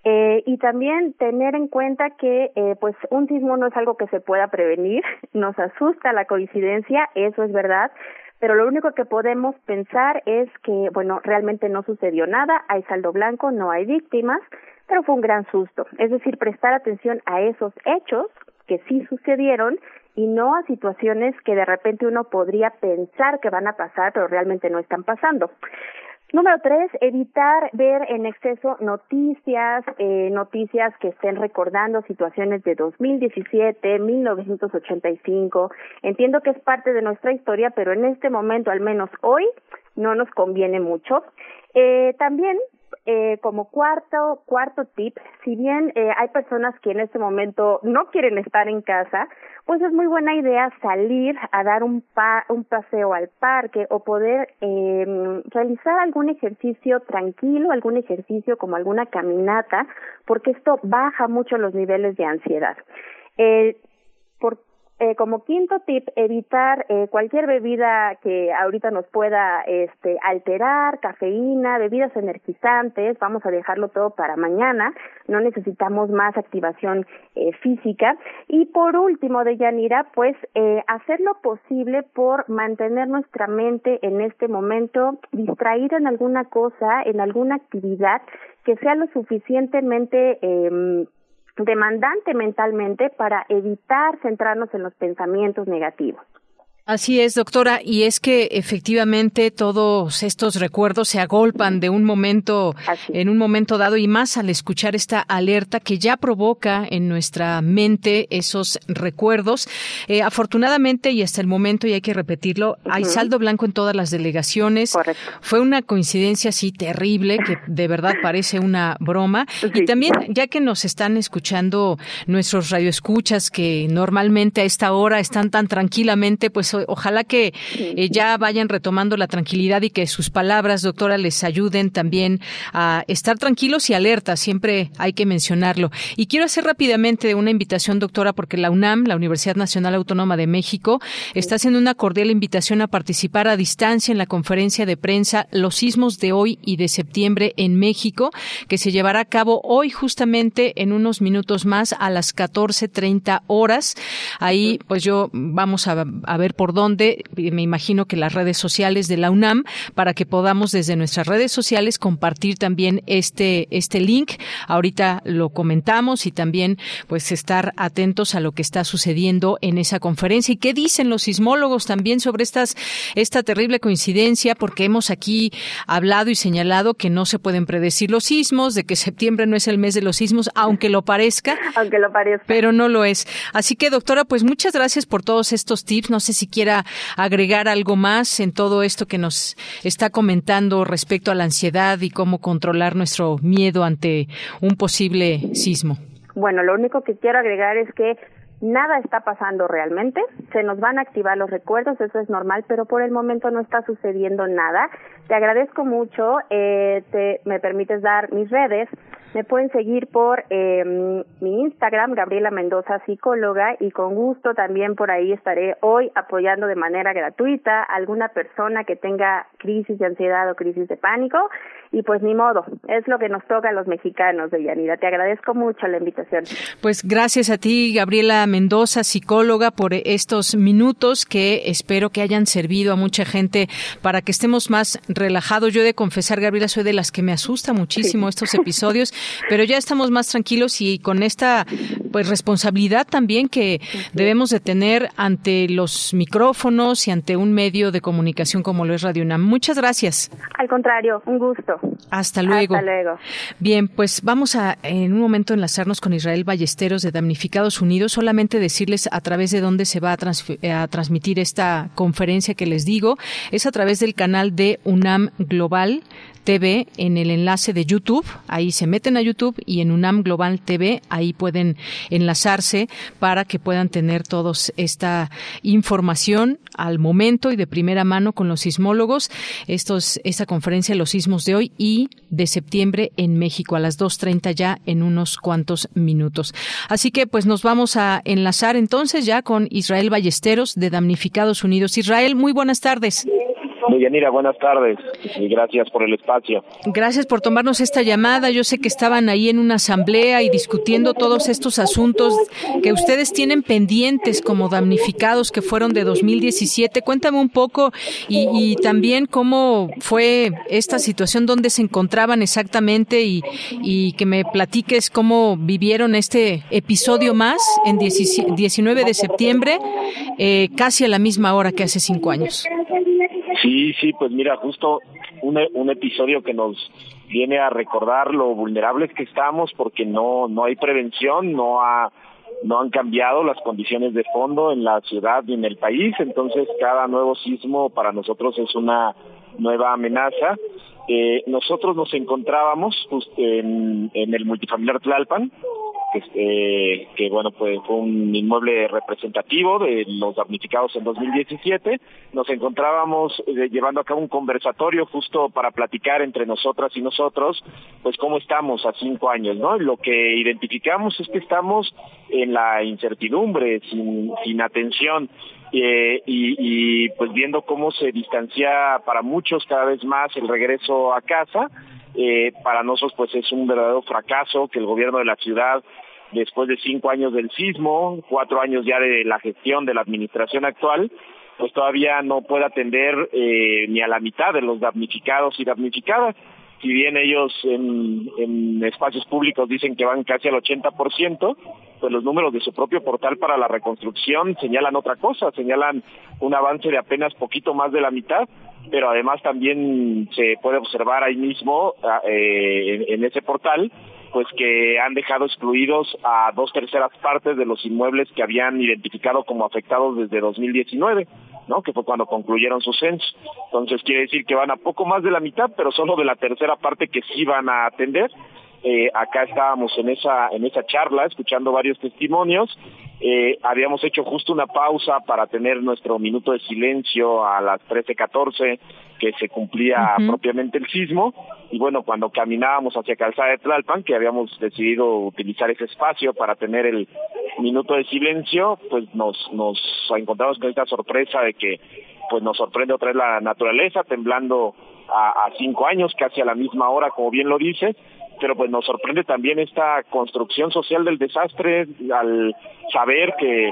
Eh, y también tener en cuenta que eh, pues un sismo no es algo que se pueda prevenir, nos asusta la coincidencia, eso es verdad, pero lo único que podemos pensar es que, bueno, realmente no sucedió nada, hay saldo blanco, no hay víctimas, pero fue un gran susto. Es decir, prestar atención a esos hechos que sí sucedieron y no a situaciones que de repente uno podría pensar que van a pasar, pero realmente no están pasando. Número tres, evitar ver en exceso noticias, eh, noticias que estén recordando situaciones de 2017, 1985. Entiendo que es parte de nuestra historia, pero en este momento, al menos hoy, no nos conviene mucho. Eh, también eh, como cuarto, cuarto tip, si bien eh, hay personas que en este momento no quieren estar en casa, pues es muy buena idea salir a dar un, pa un paseo al parque o poder eh, realizar algún ejercicio tranquilo, algún ejercicio como alguna caminata, porque esto baja mucho los niveles de ansiedad. Eh, eh, como quinto tip, evitar eh, cualquier bebida que ahorita nos pueda este, alterar, cafeína, bebidas energizantes, vamos a dejarlo todo para mañana, no necesitamos más activación eh, física. Y por último, de Yanira, pues eh, hacer lo posible por mantener nuestra mente en este momento distraída en alguna cosa, en alguna actividad que sea lo suficientemente eh, demandante mentalmente para evitar centrarnos en los pensamientos negativos. Así es, doctora, y es que efectivamente todos estos recuerdos se agolpan de un momento en un momento dado y más al escuchar esta alerta que ya provoca en nuestra mente esos recuerdos. Eh, afortunadamente y hasta el momento y hay que repetirlo, hay saldo blanco en todas las delegaciones. Fue una coincidencia así terrible que de verdad parece una broma. Y también ya que nos están escuchando nuestros radioescuchas que normalmente a esta hora están tan tranquilamente, pues ojalá que eh, ya vayan retomando la tranquilidad y que sus palabras, doctora, les ayuden también a estar tranquilos y alertas. Siempre hay que mencionarlo. Y quiero hacer rápidamente una invitación, doctora, porque la UNAM, la Universidad Nacional Autónoma de México, está haciendo una cordial invitación a participar a distancia en la conferencia de prensa Los sismos de hoy y de septiembre en México, que se llevará a cabo hoy justamente en unos minutos más a las 14.30 horas. Ahí, pues yo vamos a, a ver por dónde, me imagino que las redes sociales de la UNAM, para que podamos desde nuestras redes sociales compartir también este, este link. Ahorita lo comentamos y también pues estar atentos a lo que está sucediendo en esa conferencia y qué dicen los sismólogos también sobre estas, esta terrible coincidencia, porque hemos aquí hablado y señalado que no se pueden predecir los sismos, de que septiembre no es el mes de los sismos, aunque lo parezca. Aunque lo parezca. Pero no lo es. Así que, doctora, pues muchas gracias por todos estos tips. No sé si quiera agregar algo más en todo esto que nos está comentando respecto a la ansiedad y cómo controlar nuestro miedo ante un posible sismo. Bueno, lo único que quiero agregar es que nada está pasando realmente, se nos van a activar los recuerdos, eso es normal, pero por el momento no está sucediendo nada. Te agradezco mucho, eh, te, me permites dar mis redes. Me pueden seguir por eh, mi Instagram, Gabriela Mendoza, psicóloga, y con gusto también por ahí estaré hoy apoyando de manera gratuita a alguna persona que tenga crisis de ansiedad o crisis de pánico. Y pues ni modo, es lo que nos toca a los mexicanos, de Yanira. Te agradezco mucho la invitación. Pues gracias a ti, Gabriela Mendoza, psicóloga, por estos minutos que espero que hayan servido a mucha gente para que estemos más relajados. Yo he de confesar, Gabriela, soy de las que me asusta muchísimo estos episodios pero ya estamos más tranquilos y con esta pues responsabilidad también que debemos de tener ante los micrófonos y ante un medio de comunicación como lo es Radio UNAM. Muchas gracias. Al contrario, un gusto. Hasta luego. Hasta luego. Bien, pues vamos a en un momento enlazarnos con Israel Ballesteros de Damnificados Unidos, solamente decirles a través de dónde se va a, a transmitir esta conferencia que les digo, es a través del canal de UNAM Global TV en el enlace de YouTube. Ahí se meten a YouTube y en UNAM Global TV ahí pueden enlazarse para que puedan tener todos esta información al momento y de primera mano con los sismólogos. Estos, esta conferencia, los sismos de hoy y de septiembre en México a las 2.30 ya en unos cuantos minutos. Así que pues nos vamos a enlazar entonces ya con Israel Ballesteros de Damnificados Unidos. Israel, muy buenas tardes. Deyanira, buenas tardes y gracias por el espacio. Gracias por tomarnos esta llamada. Yo sé que estaban ahí en una asamblea y discutiendo todos estos asuntos que ustedes tienen pendientes como damnificados que fueron de 2017. Cuéntame un poco y, también cómo fue esta situación, dónde se encontraban exactamente y, y que me platiques cómo vivieron este episodio más en 19 de septiembre, eh, casi a la misma hora que hace cinco años. Sí, sí, pues mira, justo un, un episodio que nos viene a recordar lo vulnerables que estamos porque no no hay prevención, no ha no han cambiado las condiciones de fondo en la ciudad y en el país, entonces cada nuevo sismo para nosotros es una nueva amenaza. Eh, nosotros nos encontrábamos en, en el multifamiliar Tlalpan, este, que bueno, pues fue un inmueble representativo de los damnificados en 2017. Nos encontrábamos eh, llevando a cabo un conversatorio justo para platicar entre nosotras y nosotros, pues cómo estamos a cinco años, ¿no? Lo que identificamos es que estamos en la incertidumbre, sin, sin atención. Eh, y, y pues viendo cómo se distancia para muchos cada vez más el regreso a casa, eh, para nosotros pues es un verdadero fracaso que el gobierno de la ciudad después de cinco años del sismo, cuatro años ya de la gestión de la administración actual, pues todavía no puede atender eh, ni a la mitad de los damnificados y damnificadas. Si bien ellos en, espacios públicos dicen que van casi al 80%, pues los números de su propio portal para la reconstrucción señalan otra cosa, señalan un avance de apenas poquito más de la mitad, pero además también se puede observar ahí mismo eh, en, en ese portal pues que han dejado excluidos a dos terceras partes de los inmuebles que habían identificado como afectados desde 2019, ¿no? Que fue cuando concluyeron su censo. Entonces quiere decir que van a poco más de la mitad, pero solo de la tercera parte que sí van a atender. Eh, acá estábamos en esa en esa charla escuchando varios testimonios. Eh, habíamos hecho justo una pausa para tener nuestro minuto de silencio a las 13:14 que se cumplía propiamente el sismo. Y bueno cuando caminábamos hacia Calzada de Tlalpan que habíamos decidido utilizar ese espacio para tener el minuto de silencio pues nos nos encontramos con esta sorpresa de que pues nos sorprende otra vez la naturaleza temblando a, a cinco años casi a la misma hora como bien lo dice pero pues nos sorprende también esta construcción social del desastre al saber que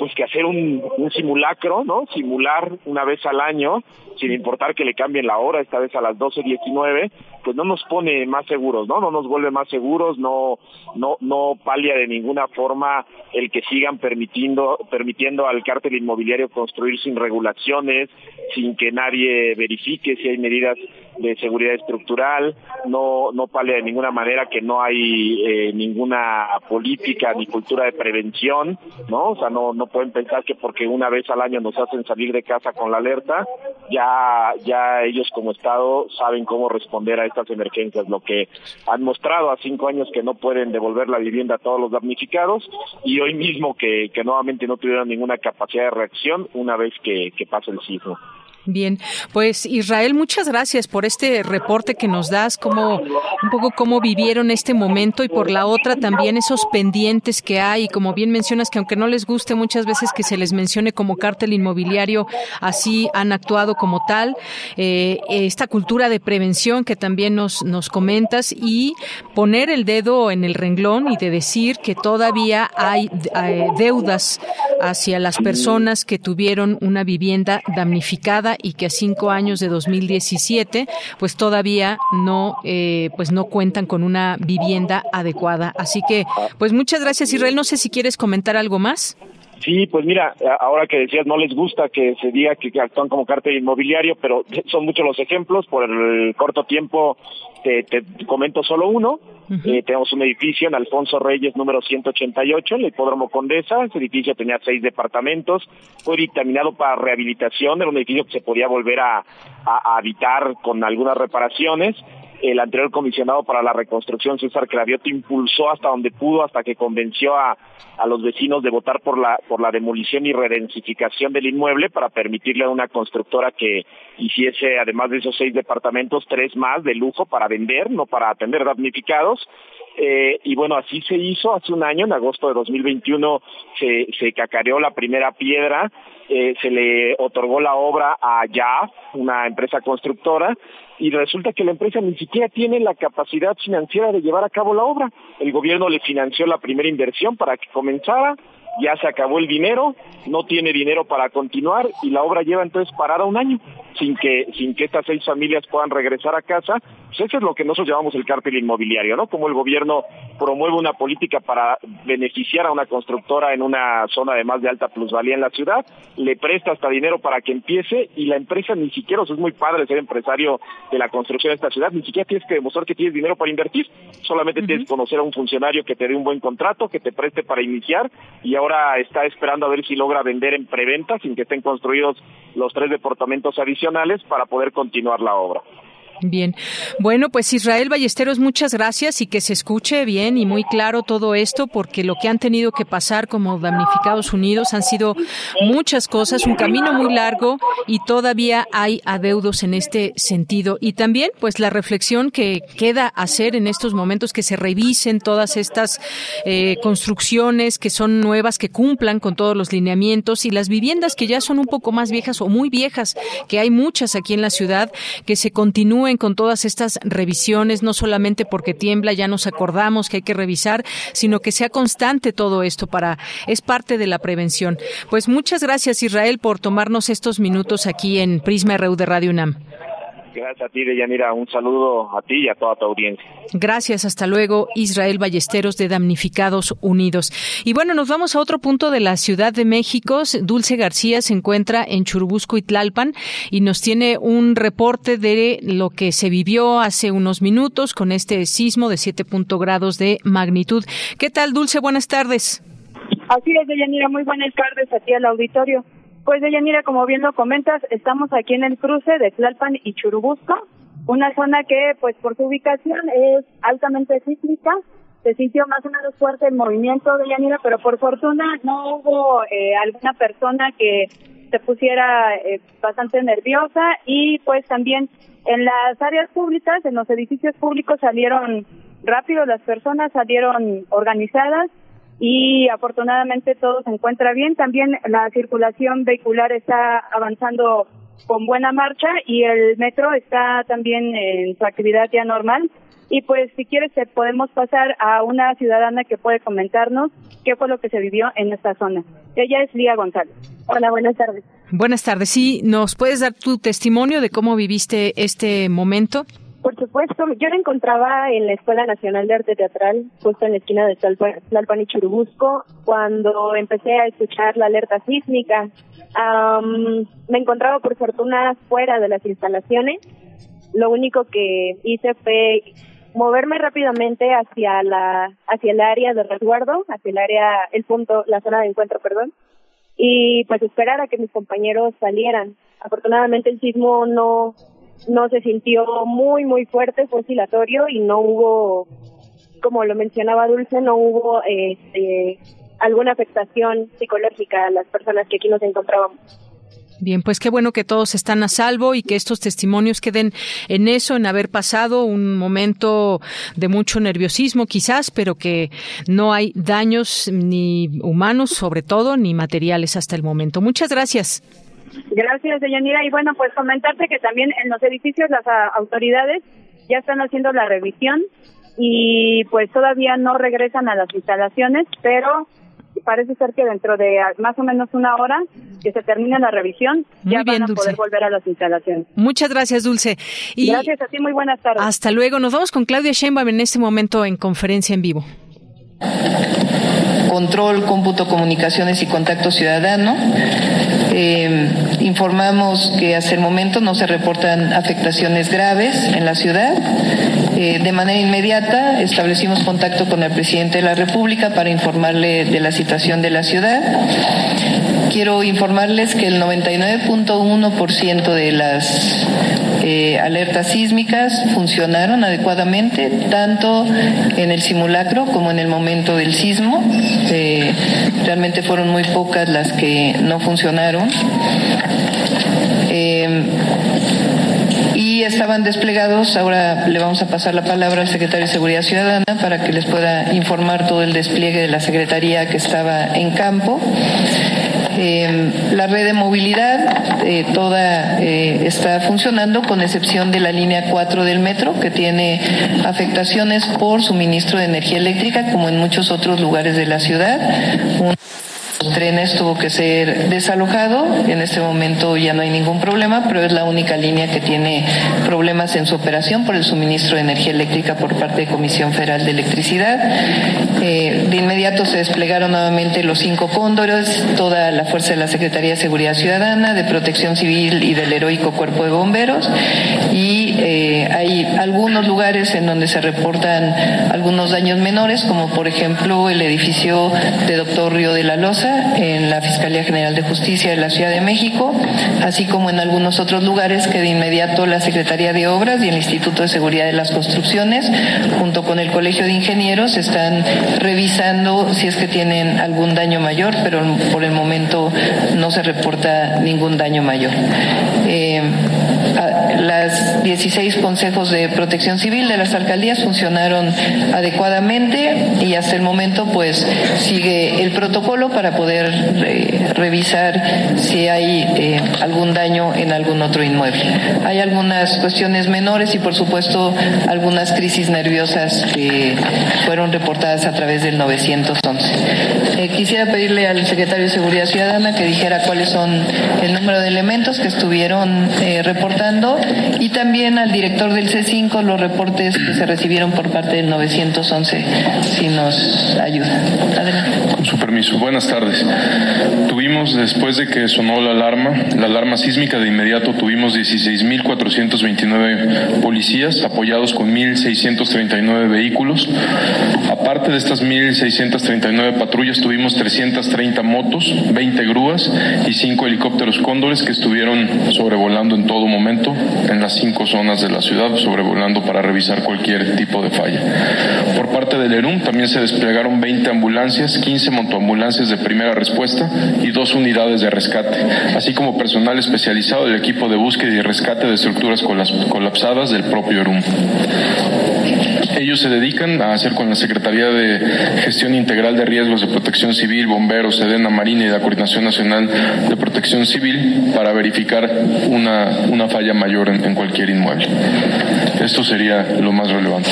pues que hacer un, simulacro, ¿no? Simular una vez al año, sin importar que le cambien la hora, esta vez a las 12.19, pues no nos pone más seguros, ¿no? No nos vuelve más seguros, no no no palia de ninguna forma el que sigan permitiendo permitiendo al cártel inmobiliario construir sin regulaciones, sin que nadie verifique si hay medidas de seguridad estructural, no no palia de ninguna manera que no hay eh, ninguna política ni cultura de prevención, ¿no? O sea, no no pueden pensar que porque una vez al año nos hacen salir de casa con la alerta, ya ya ellos como estado saben cómo responder a estas emergencias, lo que han mostrado a cinco años que no pueden devolver la vivienda a todos los damnificados y hoy mismo que, que nuevamente no tuvieron ninguna capacidad de reacción una vez que, que pasa el sismo. Bien, pues Israel, muchas gracias por este reporte que nos das, como un poco cómo vivieron este momento y por la otra también esos pendientes que hay, como bien mencionas que aunque no les guste muchas veces que se les mencione como cártel inmobiliario, así han actuado como tal, eh, esta cultura de prevención que también nos, nos comentas y poner el dedo en el renglón y de decir que todavía hay eh, deudas hacia las personas que tuvieron una vivienda damnificada y que a cinco años de 2017 pues todavía no eh, pues no cuentan con una vivienda adecuada. Así que pues muchas gracias Israel. No sé si quieres comentar algo más. Sí, pues mira, ahora que decías, no les gusta que se diga que actúan como cártel inmobiliario, pero son muchos los ejemplos. Por el corto tiempo te, te comento solo uno. eh, tenemos un edificio en Alfonso Reyes número 188, el Hipódromo Condesa. Ese edificio tenía seis departamentos. Fue dictaminado para rehabilitación. Era un edificio que se podía volver a, a, a habitar con algunas reparaciones el anterior comisionado para la reconstrucción, César Cravioto, impulsó hasta donde pudo, hasta que convenció a, a los vecinos de votar por la, por la demolición y redensificación del inmueble para permitirle a una constructora que hiciese, además de esos seis departamentos, tres más de lujo para vender, no para atender damnificados. Eh, y bueno, así se hizo hace un año, en agosto de 2021 se, se cacareó la primera piedra, eh, se le otorgó la obra a YA, una empresa constructora, y resulta que la empresa ni siquiera tiene la capacidad financiera de llevar a cabo la obra. El gobierno le financió la primera inversión para que comenzara, ya se acabó el dinero, no tiene dinero para continuar y la obra lleva entonces parada un año sin que sin que estas seis familias puedan regresar a casa. Pues eso es lo que nosotros llamamos el cártel inmobiliario, ¿no? Como el gobierno promueve una política para beneficiar a una constructora en una zona de más de alta plusvalía en la ciudad, le presta hasta dinero para que empiece y la empresa ni siquiera, o sea, es muy padre ser empresario de la construcción de esta ciudad, ni siquiera tienes que demostrar que tienes dinero para invertir, solamente tienes que conocer a un funcionario que te dé un buen contrato, que te preste para iniciar y ahora está esperando a ver si logra vender en preventa sin que estén construidos los tres departamentos adicionales para poder continuar la obra. Bien. Bueno, pues Israel Ballesteros, muchas gracias y que se escuche bien y muy claro todo esto, porque lo que han tenido que pasar como damnificados unidos han sido muchas cosas, un camino muy largo y todavía hay adeudos en este sentido. Y también, pues la reflexión que queda hacer en estos momentos, que se revisen todas estas eh, construcciones que son nuevas, que cumplan con todos los lineamientos y las viviendas que ya son un poco más viejas o muy viejas, que hay muchas aquí en la ciudad, que se continúen con todas estas revisiones, no solamente porque tiembla, ya nos acordamos que hay que revisar, sino que sea constante todo esto para, es parte de la prevención. Pues muchas gracias Israel por tomarnos estos minutos aquí en Prisma RU de Radio UNAM. Gracias a ti, Deyanira. Un saludo a ti y a toda tu audiencia. Gracias. Hasta luego, Israel Ballesteros de Damnificados Unidos. Y bueno, nos vamos a otro punto de la Ciudad de México. Dulce García se encuentra en Churubusco y Tlalpan y nos tiene un reporte de lo que se vivió hace unos minutos con este sismo de 7 grados de magnitud. ¿Qué tal, Dulce? Buenas tardes. Así es, Deyanira. Muy buenas tardes a ti al auditorio. Pues mira, como bien lo comentas, estamos aquí en el cruce de Tlalpan y Churubusco, una zona que, pues por su ubicación, es altamente sísmica. Se sintió más o menos fuerte el movimiento de Yanira, pero por fortuna no hubo eh, alguna persona que se pusiera eh, bastante nerviosa y pues también en las áreas públicas, en los edificios públicos salieron rápido las personas, salieron organizadas y afortunadamente todo se encuentra bien. También la circulación vehicular está avanzando con buena marcha y el metro está también en su actividad ya normal. Y pues si quieres podemos pasar a una ciudadana que puede comentarnos qué fue lo que se vivió en esta zona. Ella es Lía González. Hola, buenas tardes. Buenas tardes. Sí, ¿nos puedes dar tu testimonio de cómo viviste este momento? Por supuesto, yo la encontraba en la Escuela Nacional de Arte Teatral, justo en la esquina de Tlalpan y Churubusco, cuando empecé a escuchar la alerta sísmica. me encontraba por fortuna fuera de las instalaciones. Lo único que hice fue moverme rápidamente hacia la hacia el área de resguardo, hacia el área, el punto, la zona de encuentro, perdón, y pues esperar a que mis compañeros salieran. Afortunadamente el sismo no no se sintió muy, muy fuerte, fue oscilatorio y no hubo, como lo mencionaba Dulce, no hubo este, alguna afectación psicológica a las personas que aquí nos encontrábamos. Bien, pues qué bueno que todos están a salvo y que estos testimonios queden en eso, en haber pasado un momento de mucho nerviosismo quizás, pero que no hay daños ni humanos sobre todo, ni materiales hasta el momento. Muchas gracias. Gracias, Deyanira. Y bueno, pues comentarte que también en los edificios las autoridades ya están haciendo la revisión y pues todavía no regresan a las instalaciones, pero parece ser que dentro de más o menos una hora que se termine la revisión, ya van a poder volver a las instalaciones. Muchas gracias, Dulce. Y gracias a ti, muy buenas tardes. Hasta luego. Nos vamos con Claudia Sheinbaum en este momento en conferencia en vivo control, cómputo, comunicaciones y contacto ciudadano. Eh, informamos que hasta el momento no se reportan afectaciones graves en la ciudad. Eh, de manera inmediata establecimos contacto con el presidente de la República para informarle de la situación de la ciudad. Quiero informarles que el 99.1% de las eh, alertas sísmicas funcionaron adecuadamente, tanto en el simulacro como en el momento del sismo. Eh, realmente fueron muy pocas las que no funcionaron. Eh, y estaban desplegados. Ahora le vamos a pasar la palabra al secretario de Seguridad Ciudadana para que les pueda informar todo el despliegue de la Secretaría que estaba en campo. Eh, la red de movilidad eh, toda eh, está funcionando con excepción de la línea 4 del metro que tiene afectaciones por suministro de energía eléctrica como en muchos otros lugares de la ciudad trenes tuvo que ser desalojado. En este momento ya no hay ningún problema, pero es la única línea que tiene problemas en su operación por el suministro de energía eléctrica por parte de Comisión Federal de Electricidad. Eh, de inmediato se desplegaron nuevamente los cinco cóndores, toda la fuerza de la Secretaría de Seguridad Ciudadana, de Protección Civil y del heroico Cuerpo de Bomberos. Y eh, hay algunos lugares en donde se reportan algunos daños menores, como por ejemplo el edificio de Doctor Río de la Loza en la Fiscalía General de Justicia de la Ciudad de México, así como en algunos otros lugares que de inmediato la Secretaría de Obras y el Instituto de Seguridad de las Construcciones, junto con el Colegio de Ingenieros, están revisando si es que tienen algún daño mayor, pero por el momento no se reporta ningún daño mayor. Eh, las 16 consejos de protección civil de las alcaldías funcionaron adecuadamente y hasta el momento pues sigue el protocolo para poder eh, revisar si hay eh, algún daño en algún otro inmueble. Hay algunas cuestiones menores y por supuesto algunas crisis nerviosas que fueron reportadas a través del 911. Eh, quisiera pedirle al secretario de Seguridad Ciudadana que dijera cuáles son el número de elementos que estuvieron reportando y también al director del C5 los reportes que se recibieron por parte del 911, si nos ayuda. Adelante. Con su permiso. Buenas tardes. Tuvimos, después de que sonó la alarma, la alarma sísmica, de inmediato tuvimos 16.429 policías apoyados con 1.639 vehículos. Aparte de estas 1.639 patrullas, tuvimos 330 motos, 20 grúas y 5 helicópteros cóndores que estuvieron sobrevolando en todo momento en las cinco zonas de la ciudad, sobrevolando para revisar cualquier tipo de falla. Por parte del ERUM también se desplegaron 20 ambulancias, 15 motoambulancias de primera respuesta y dos unidades de rescate, así como personal especializado del equipo de búsqueda y rescate de estructuras colapsadas del propio ERUM. Ellos se dedican a hacer con la Secretaría de Gestión Integral de Riesgos de Protección Civil, Bomberos, Sedena Marina y la Coordinación Nacional de Protección Civil para verificar una, una falla mayor en, en cualquier inmueble. Esto sería lo más relevante.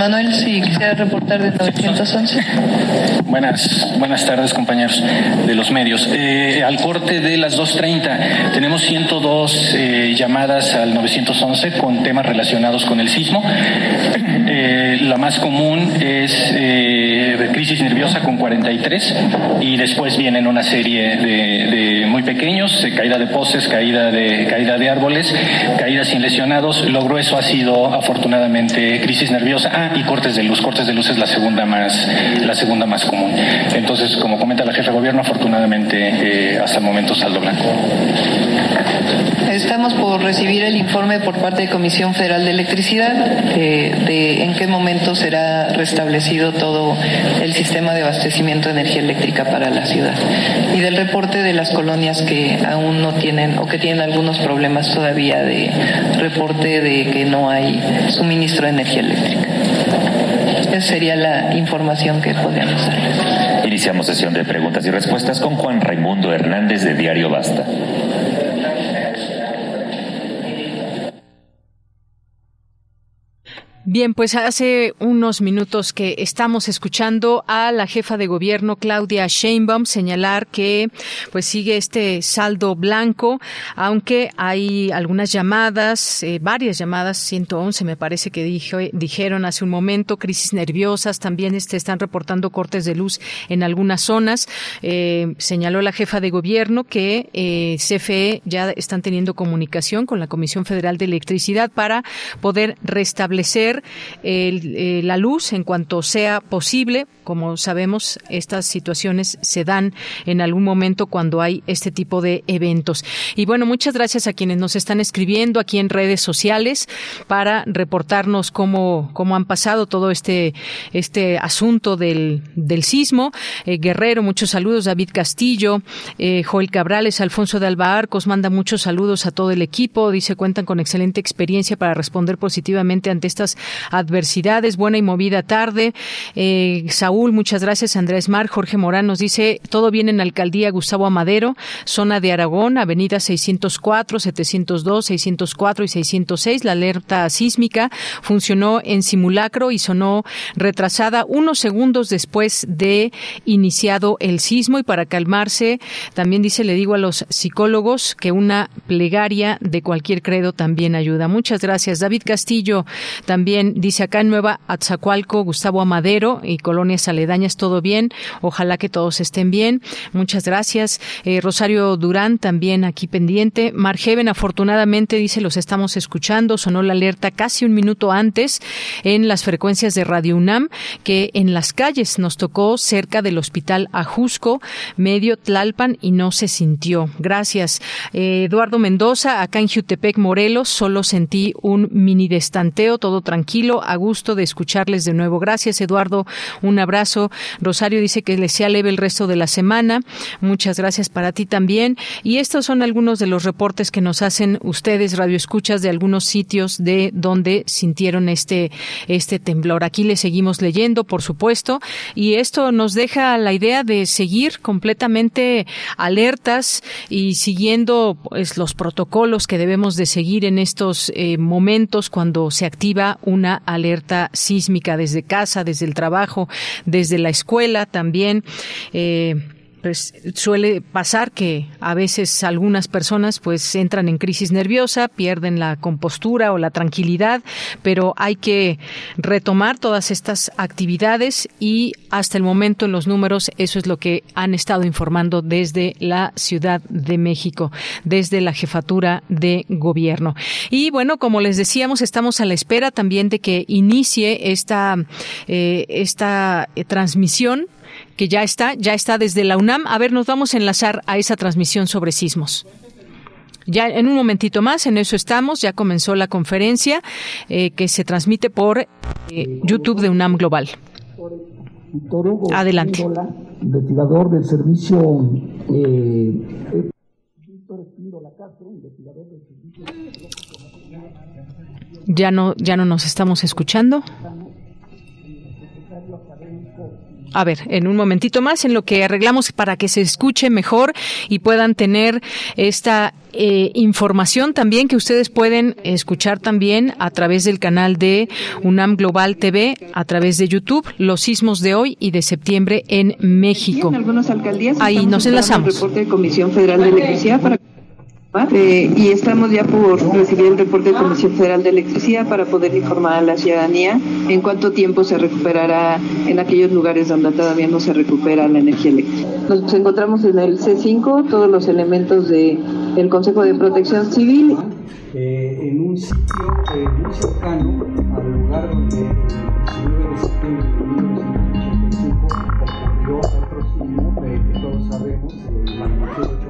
Manuel, si quisiera reportar de 911. Buenas, buenas tardes, compañeros de los medios. Eh, al corte de las 2.30 tenemos 102 eh, llamadas al 911 con temas relacionados con el sismo. Eh, la más común es crisis nerviosa con 43 y después vienen una serie de, muy pequeños, caída de postes, caída de, caída de árboles, caídas sin lesionados. Lo grueso ha sido afortunadamente crisis nerviosa Ah, y cortes de luz. Cortes de luz es la segunda más, la segunda más común. Entonces, como comenta la jefa de gobierno, afortunadamente eh, hasta el momento saldo blanco. Estamos por recibir el informe por parte de Comisión Federal de Electricidad eh, de en qué momento será restablecido todo el sistema de abastecimiento de energía eléctrica para la ciudad y del reporte de las colonias que aún no tienen o que tienen algunos problemas todavía de reporte de que no hay suministro de energía eléctrica. Sería la información que podríamos dar. Iniciamos sesión de preguntas y respuestas con Juan Raimundo Hernández de Diario Basta. Bien, pues hace unos minutos que estamos escuchando a la jefa de gobierno Claudia Sheinbaum señalar que pues sigue este saldo blanco, aunque hay algunas llamadas, eh, varias llamadas, 111 me parece que dijeron hace un momento, crisis nerviosas, también este, están reportando cortes de luz en algunas zonas. Eh, señaló la jefa de gobierno que eh, CFE ya están teniendo comunicación con la Comisión Federal de Electricidad para poder restablecer eh, la luz en cuanto sea posible. Como sabemos, estas situaciones se dan en algún momento cuando hay este tipo de eventos. Y bueno, muchas gracias a quienes nos están escribiendo aquí en redes sociales para reportarnos cómo, cómo han pasado todo este, este asunto del, del sismo. Eh, Guerrero, muchos saludos. David Castillo, eh, Joel Cabrales, Alfonso de Alba Arcos, manda muchos saludos a todo el equipo. Dice, cuentan con excelente experiencia para responder positivamente ante estas adversidades. Buena y movida tarde. Eh, Saúl, muchas gracias. Andrés Mar, Jorge Morán nos dice, todo bien en Alcaldía Gustavo Amadero, zona de Aragón, avenida 604, 702, 604 y 606. La alerta sísmica funcionó en simulacro y sonó retrasada unos segundos después de iniciado el sismo y para calmarse, también dice, le digo a los psicólogos que una plegaria de cualquier credo también ayuda. Muchas gracias. David Castillo también dice acá en Nueva Atzacualco, Gustavo Amadero y colonias aledañas, todo bien. Ojalá que todos estén bien. Muchas gracias. Eh, Rosario Durán también aquí pendiente. Margeven, afortunadamente, dice, los estamos escuchando. Sonó la alerta casi un minuto antes en las frecuencias de Radio UNAM, que en las calles nos tocó cerca del hospital Ajusco, medio Tlalpan, y no se sintió. Gracias. Eh, Eduardo Mendoza, acá en Jutepec, Morelos, solo sentí un mini destanteo, todo tranquilo, a gusto de escucharles de nuevo. Gracias, Eduardo. Un abrazo. Rosario dice que les sea leve el resto de la semana. Muchas gracias para ti también. Y estos son algunos de los reportes que nos hacen ustedes, radioescuchas, de algunos sitios de donde sintieron este, este temblor. Aquí le seguimos leyendo, por supuesto, y esto nos deja la idea de seguir completamente alertas y siguiendo pues, los protocolos que debemos de seguir en estos eh, momentos cuando se activa una alerta sísmica desde casa, desde el trabajo, desde la escuela también. Eh, pues suele pasar que a veces algunas personas pues entran en crisis nerviosa, pierden la compostura o la tranquilidad, pero hay que retomar todas estas actividades y hasta el momento en los números eso es lo que han estado informando desde la Ciudad de México, desde la jefatura de gobierno. Y bueno, como les decíamos, estamos a la espera también de que inicie esta, eh, esta eh, transmisión que ya está, ya está desde la UNAM. A ver, nos vamos a enlazar a esa transmisión sobre sismos. Ya en un momentito más, en eso estamos, ya comenzó la conferencia eh, que se transmite por eh, YouTube de UNAM Global. Adelante. Investigador del servicio. Eh, ya no, ya no nos estamos escuchando. A ver, en un momentito más, en lo que arreglamos para que se escuche mejor y puedan tener esta eh, información también que ustedes pueden escuchar también a través del canal de UNAM Global TV, a través de YouTube, los sismos de hoy y de septiembre en México. En algunas alcaldías Ahí nos enlazamos. reporte de Comisión Federal de Electricidad para eh, y estamos ya por recibir el reporte de Comisión Federal de Electricidad para poder informar a la ciudadanía en cuánto tiempo se recuperará en aquellos lugares donde todavía no se recupera la energía eléctrica. Nos encontramos en el C5, todos los elementos del el Consejo de Protección Civil. Eh, en un sitio eh, muy cercano al lugar donde el 19 de septiembre de 1985 ocurrió otro sismo que todos sabemos, el magnitud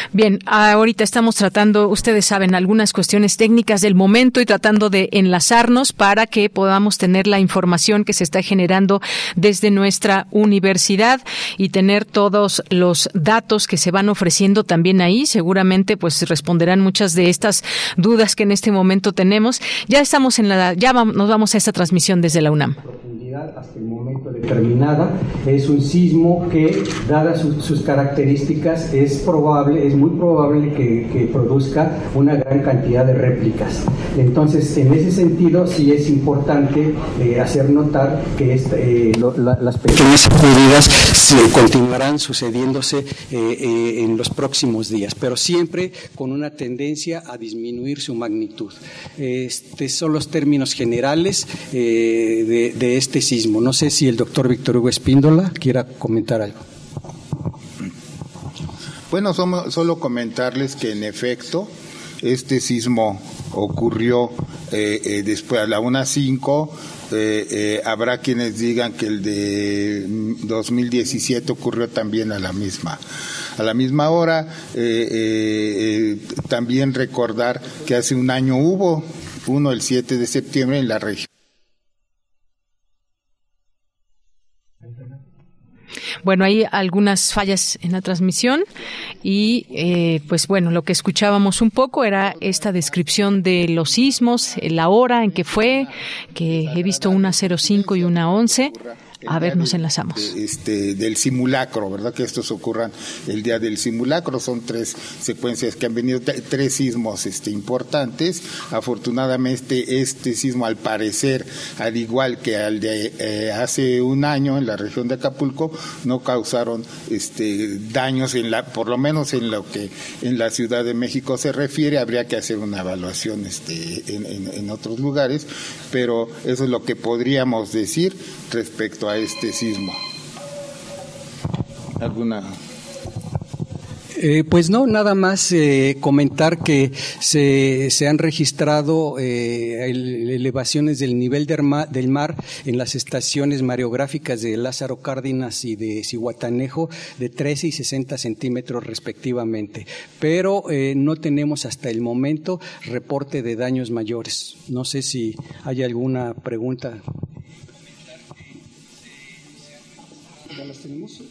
Bien, ahorita estamos tratando, ustedes saben, algunas cuestiones técnicas del momento y tratando de enlazarnos para que podamos tener la información que se está generando desde nuestra universidad y tener todos los datos que se van ofreciendo también ahí. Seguramente, pues responderán muchas de estas dudas que en este momento tenemos. Ya estamos en la, ya nos vamos a esta transmisión desde la UNAM hasta el momento determinada. Es un sismo que, dadas sus características, es probable, es muy probable que, produzca una gran cantidad de réplicas. Entonces, en ese sentido, sí es importante eh, hacer notar que eh, las pequeñas sacudidas continuarán sucediéndose eh, en los próximos días, pero siempre con una tendencia a disminuir su magnitud. Estos son los términos generales de este sismo. No sé si el doctor Víctor Hugo Espíndola quiera comentar algo. Bueno, solo comentarles que en efecto Este sismo ocurrió eh, eh, después a la 1.05. Eh, eh, habrá quienes digan que el de 2017 ocurrió también a la misma a la misma hora. también recordar que hace un año hubo uno el 7 de septiembre en la región. Bueno, hay algunas fallas en la transmisión y eh, pues bueno, lo que escuchábamos un poco era esta descripción de los sismos, la hora en que fue, que he visto una 05 y una 11 a ver, nos enlazamos. Este, del simulacro, ¿verdad? Que estos ocurran el día del simulacro. Son tres secuencias que han venido, tres sismos este, importantes. Afortunadamente, este sismo, al parecer, al igual que al de eh, hace un año en la región de Acapulco, no causaron este, daños, en la, por lo menos en lo que en la Ciudad de México se refiere. Habría que hacer una evaluación este, en, en otros lugares, pero eso es lo que podríamos decir respecto a este sismo? ¿Alguna eh, pues no, nada más eh, comentar que se, se han registrado eh, elevaciones del nivel del mar, del mar, en las estaciones mareográficas de Lázaro Cárdenas y de Cihuatanejo de 13 y 60 centímetros respectivamente, pero no tenemos hasta el momento reporte de daños mayores. No sé si hay alguna pregunta ya las tenemos.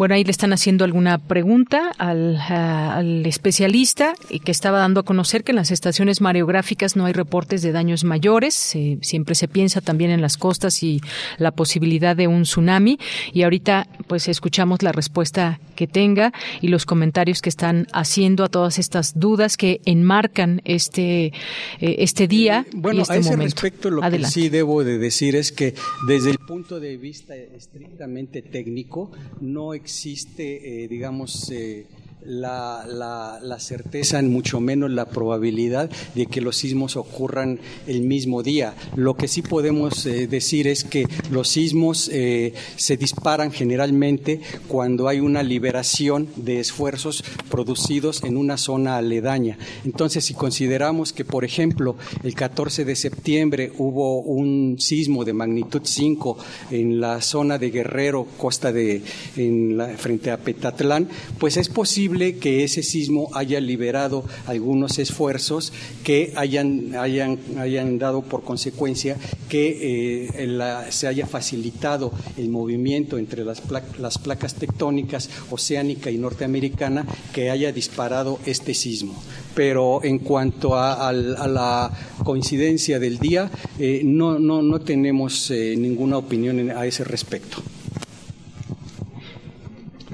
Bueno, ahí le están haciendo alguna pregunta al, especialista y que estaba dando a conocer que en las estaciones mareográficas no hay reportes de daños mayores. siempre se piensa también en las costas y la posibilidad de un tsunami. Y ahorita, pues, escuchamos la respuesta que tenga y los comentarios que están haciendo a todas estas dudas que enmarcan este, eh, este día. Bueno, y este a ese respecto, lo que sí debo de decir es que desde el punto de vista estrictamente técnico, no existe existe, eh, digamos, eh, la, la, la, certeza, mucho menos la probabilidad de que los sismos ocurran el mismo día. Lo que sí podemos eh, decir es que los sismos eh, se disparan generalmente cuando hay una liberación de esfuerzos producidos en una zona aledaña. Entonces, si consideramos que, por ejemplo, el 14 de septiembre hubo un sismo de magnitud 5 en la zona de Guerrero, costa de en frente a Petatlán, pues es posible que ese sismo haya liberado algunos esfuerzos que hayan, hayan, hayan dado por consecuencia que eh, se haya facilitado el movimiento entre las, las placas tectónicas oceánica y norteamericana que haya disparado este sismo. Pero en cuanto a, la coincidencia del día, eh, no, no, no tenemos eh, ninguna opinión a ese respecto.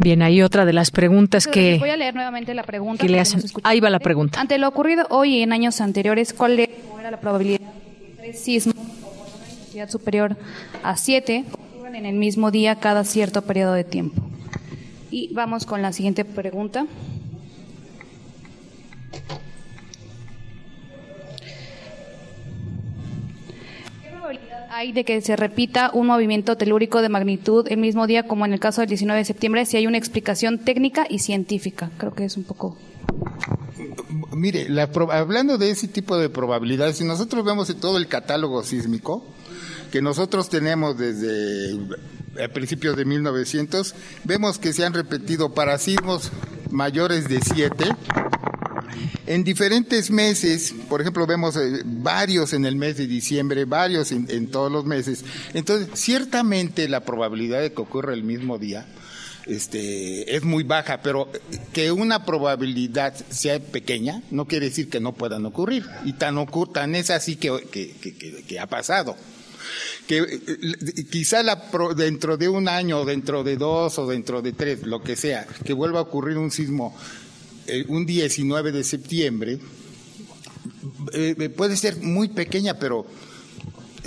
Bien, hay otra de las preguntas que... Voy a leer nuevamente la pregunta. Que le hacen. Ahí va la pregunta. Ante lo ocurrido hoy y en años anteriores, ¿cuál era la probabilidad de que tres sismos con intensidad superior a 7 ocurran en el mismo día cada cierto periodo de tiempo? Y vamos con la siguiente pregunta. Hay de que se repita un movimiento telúrico de magnitud el mismo día como en el caso del 19 de septiembre, si hay una explicación técnica y científica. Creo que es un poco... Mire, hablando de ese tipo de probabilidades, si nosotros vemos todo el catálogo sísmico, que nosotros tenemos desde a principios de 1900, vemos que se han repetido para sismos mayores de 7, en diferentes meses, por ejemplo, vemos eh, varios en el mes de diciembre, varios en, todos los meses. Entonces, ciertamente la probabilidad de que ocurra el mismo día este, es muy baja, pero que una probabilidad sea pequeña no quiere decir que no puedan ocurrir. Y tan, tan es así que, ha pasado que eh, quizá dentro de un año, dentro de dos o dentro de tres, lo que sea, que vuelva a ocurrir un sismo eh, un 19 de septiembre, eh, eh, puede ser muy pequeña, pero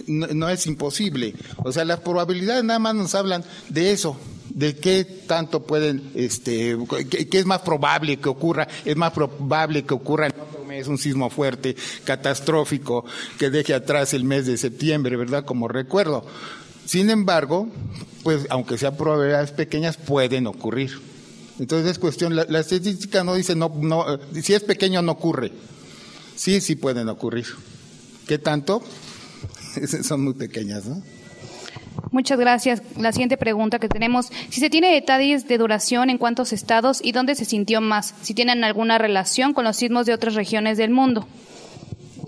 no, es imposible. O sea, las probabilidades nada más nos hablan de eso, de qué tanto pueden, este, qué, es más probable que ocurra, es más probable que ocurra en otro mes un sismo fuerte, catastrófico, que deje atrás el mes de septiembre, ¿verdad? Como recuerdo. Sin embargo, pues aunque sean probabilidades pequeñas, pueden ocurrir Entonces es cuestión, la, la estadística no dice, no, no, si es pequeño no ocurre. Sí, sí pueden ocurrir. ¿Qué tanto? Son muy pequeñas, ¿no? Muchas gracias. La siguiente pregunta que tenemos, si se tiene detalles de duración en cuántos estados y dónde se sintió más, si tienen alguna relación con los sismos de otras regiones del mundo.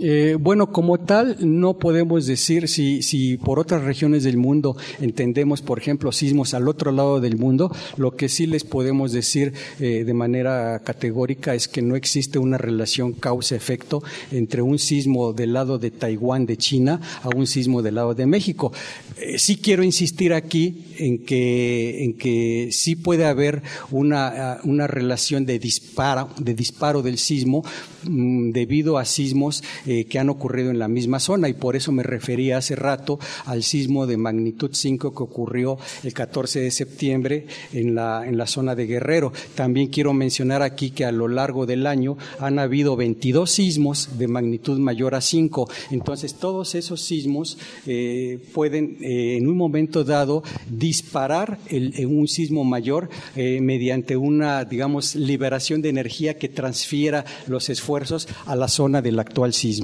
Eh, bueno, como tal, no podemos decir si, si por otras regiones del mundo entendemos, por ejemplo, sismos al otro lado del mundo, lo que sí les podemos decir eh, de manera categórica es que no existe una relación causa-efecto entre un sismo del lado de Taiwán, de China, a un sismo del lado de México. Eh, sí quiero insistir aquí en que, en que sí puede haber una, una relación de disparo, de disparo del sismo mm, debido a sismos eh, que han ocurrido en la misma zona y por eso me refería hace rato al sismo de magnitud 5 que ocurrió el 14 de septiembre en la, en la zona de Guerrero. También quiero mencionar aquí que a lo largo del año han habido 22 sismos de magnitud mayor a 5. Entonces, todos esos sismos eh, pueden eh, en un momento dado disparar el, en un sismo mayor mediante una, digamos, liberación de energía que transfiera los esfuerzos a la zona del actual sismo.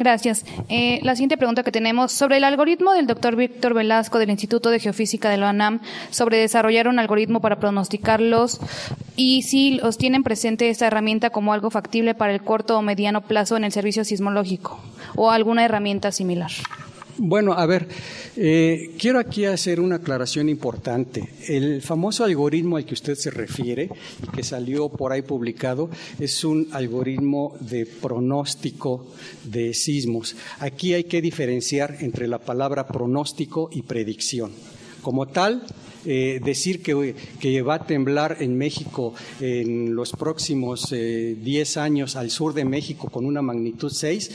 Gracias. Eh, la siguiente pregunta que tenemos sobre el algoritmo del doctor Víctor Velasco del Instituto de Geofísica de la UNAM sobre desarrollar un algoritmo para pronosticarlos y si los tienen presente esta herramienta como algo factible para el corto o mediano plazo en el servicio sismológico o alguna herramienta similar. Bueno, a ver, eh, quiero aquí hacer una aclaración importante. El famoso algoritmo al que usted se refiere y que salió por ahí publicado es un algoritmo de pronóstico de sismos. Aquí hay que diferenciar entre la palabra pronóstico y predicción. Como tal, eh, decir que, va a temblar en México en los próximos 10 eh, años al sur de México con una magnitud 6,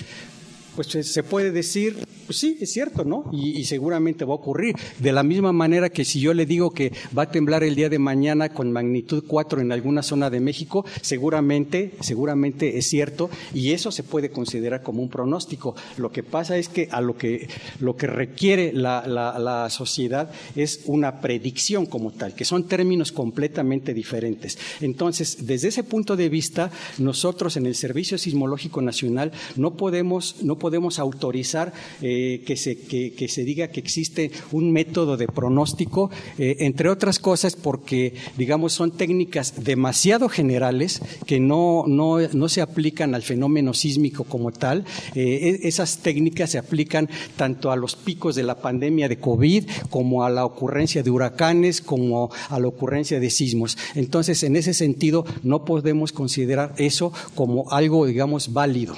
pues se puede decir pues sí, es cierto, ¿no? Y, seguramente va a ocurrir. De la misma manera que si yo le digo que va a temblar el día de mañana con magnitud 4 en alguna zona de México, seguramente, seguramente es cierto y eso se puede considerar como un pronóstico. Lo que pasa es que a lo que, lo que requiere la, la sociedad es una predicción como tal, que son términos completamente diferentes. Entonces, desde ese punto de vista, nosotros en el Servicio Sismológico Nacional no podemos, no podemos autorizar eh, eh, que, se, que, se diga que existe un método de pronóstico, eh, entre otras cosas porque, digamos, son técnicas demasiado generales que no, no, no se aplican al fenómeno sísmico como tal. Eh, e, esas técnicas se aplican tanto a los picos de la pandemia de COVID como a la ocurrencia de huracanes, como a la ocurrencia de sismos. Entonces, en ese sentido, no podemos considerar eso como algo, digamos, válido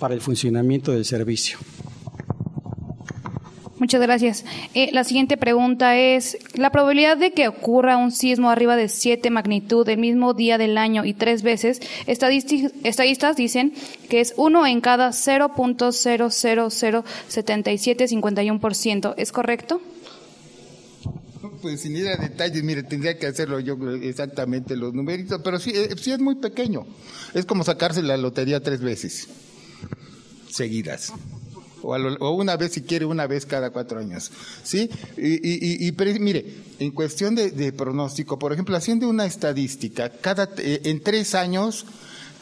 para el funcionamiento del servicio. Muchas gracias. Eh, la siguiente pregunta es, ¿la probabilidad de que ocurra un sismo arriba de 7 magnitud el mismo día del año y tres veces, estadistas dicen que es uno en cada 0.0007751%, ¿es correcto? Pues sin ir a detalles, mire, tendría que hacerlo yo exactamente los numeritos, pero sí, eh, sí es muy pequeño. Es como sacarse la lotería tres veces seguidas o, una vez si quiere, una vez cada cuatro años. ¿Sí? Y, y, mire, en cuestión de, pronóstico, por ejemplo, haciendo una estadística, cada, eh, en tres años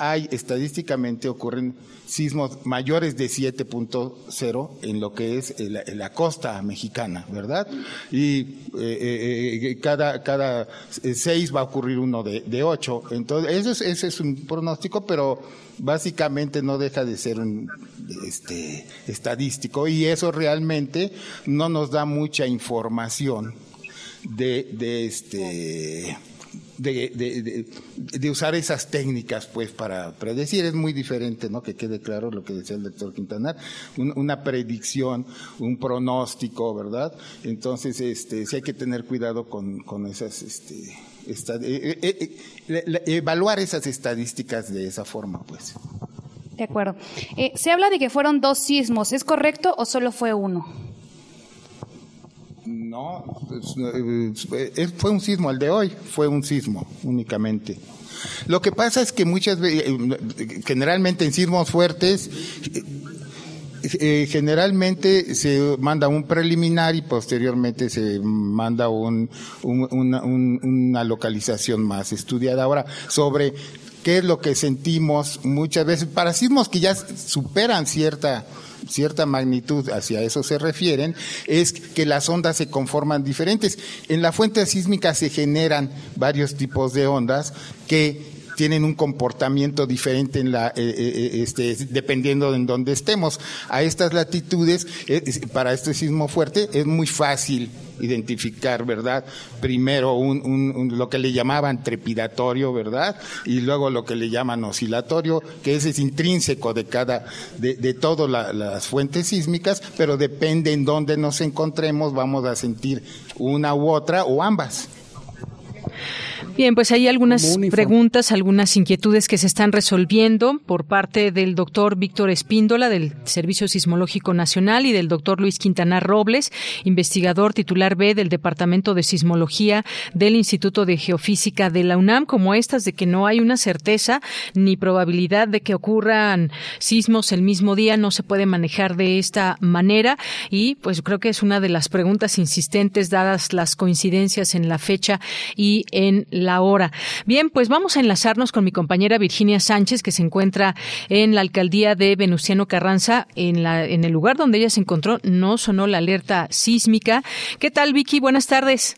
hay estadísticamente ocurren sismos mayores de 7.0 en lo que es la, costa mexicana, ¿verdad? Y eh, eh, cada, cada seis va a ocurrir uno de, de ocho. Entonces, ese es un pronóstico, pero básicamente no deja de ser este, estadístico y eso realmente no nos da mucha información de, de este de, de, usar esas técnicas pues para predecir es muy diferente no que quede claro lo que decía el doctor Quintanar una predicción un pronóstico verdad entonces este sí hay que tener cuidado con, con esas este eh, eh, eh, evaluar esas estadísticas de esa forma, pues. De acuerdo. se habla de que fueron dos sismos, ¿es correcto o solo fue uno? No, pues, fue un sismo, el de hoy fue un sismo únicamente. Lo que pasa es que muchas veces, generalmente en sismos fuertes, eh, generalmente se manda un preliminar y posteriormente se manda un, una localización más estudiada. Ahora, sobre qué es lo que sentimos muchas veces para sismos que ya superan cierta cierta magnitud, hacia eso se refieren, es que las ondas se conforman diferentes. En la fuente sísmica se generan varios tipos de ondas que tienen un comportamiento diferente en la, eh, eh, eh, este, dependiendo de en dónde estemos. A estas latitudes, para este sismo fuerte, es muy fácil identificar, ¿verdad? Primero un, lo que le llamaban trepidatorio, ¿verdad? Y luego lo que le llaman oscilatorio, que ese es intrínseco de cada, de, de todas las fuentes sísmicas, pero depende en dónde nos encontremos, vamos a sentir una u otra o ambas. Bien, pues hay algunas preguntas, algunas inquietudes que se están resolviendo por parte del doctor Víctor Espíndola del Servicio Sismológico Nacional y del doctor Luis Quintana Robles, investigador titular B del Departamento de Sismología del Instituto de Geofísica de la UNAM, como estas de que no hay una certeza ni probabilidad de que ocurran sismos el mismo día, no se puede manejar de esta manera. Y pues creo que es una de las preguntas insistentes dadas las coincidencias en la fecha y en la hora. Bien, pues vamos a enlazarnos con mi compañera Virginia Sánchez, que se encuentra en la alcaldía de Venustiano Carranza. En, la, en el lugar donde ella se encontró no sonó la alerta sísmica. ¿Qué tal, Vicky? Buenas tardes.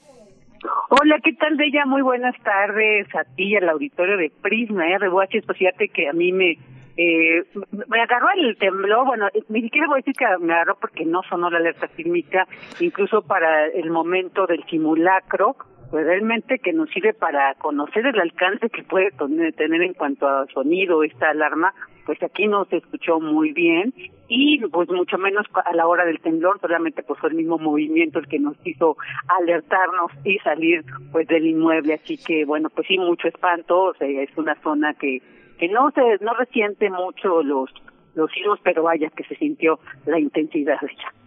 Hola, ¿qué tal, Bella? Muy buenas tardes a ti y al auditorio de Prisma RBH. Pues fíjate que a mí me eh, me agarró el temblor, bueno, ni siquiera voy a decir que me agarró porque no sonó la alerta sísmica, incluso para el momento del simulacro, pues realmente que nos sirve para conocer el alcance que puede tener en cuanto a sonido esta alarma, pues aquí no se escuchó muy bien y pues mucho menos a la hora del temblor, solamente pues fue el mismo movimiento el que nos hizo alertarnos y salir pues del inmueble, así que bueno, pues sí mucho espanto, o sea, es una zona que que no se no resiente mucho los los hilos, pero vaya que se sintió la intensidad de ella.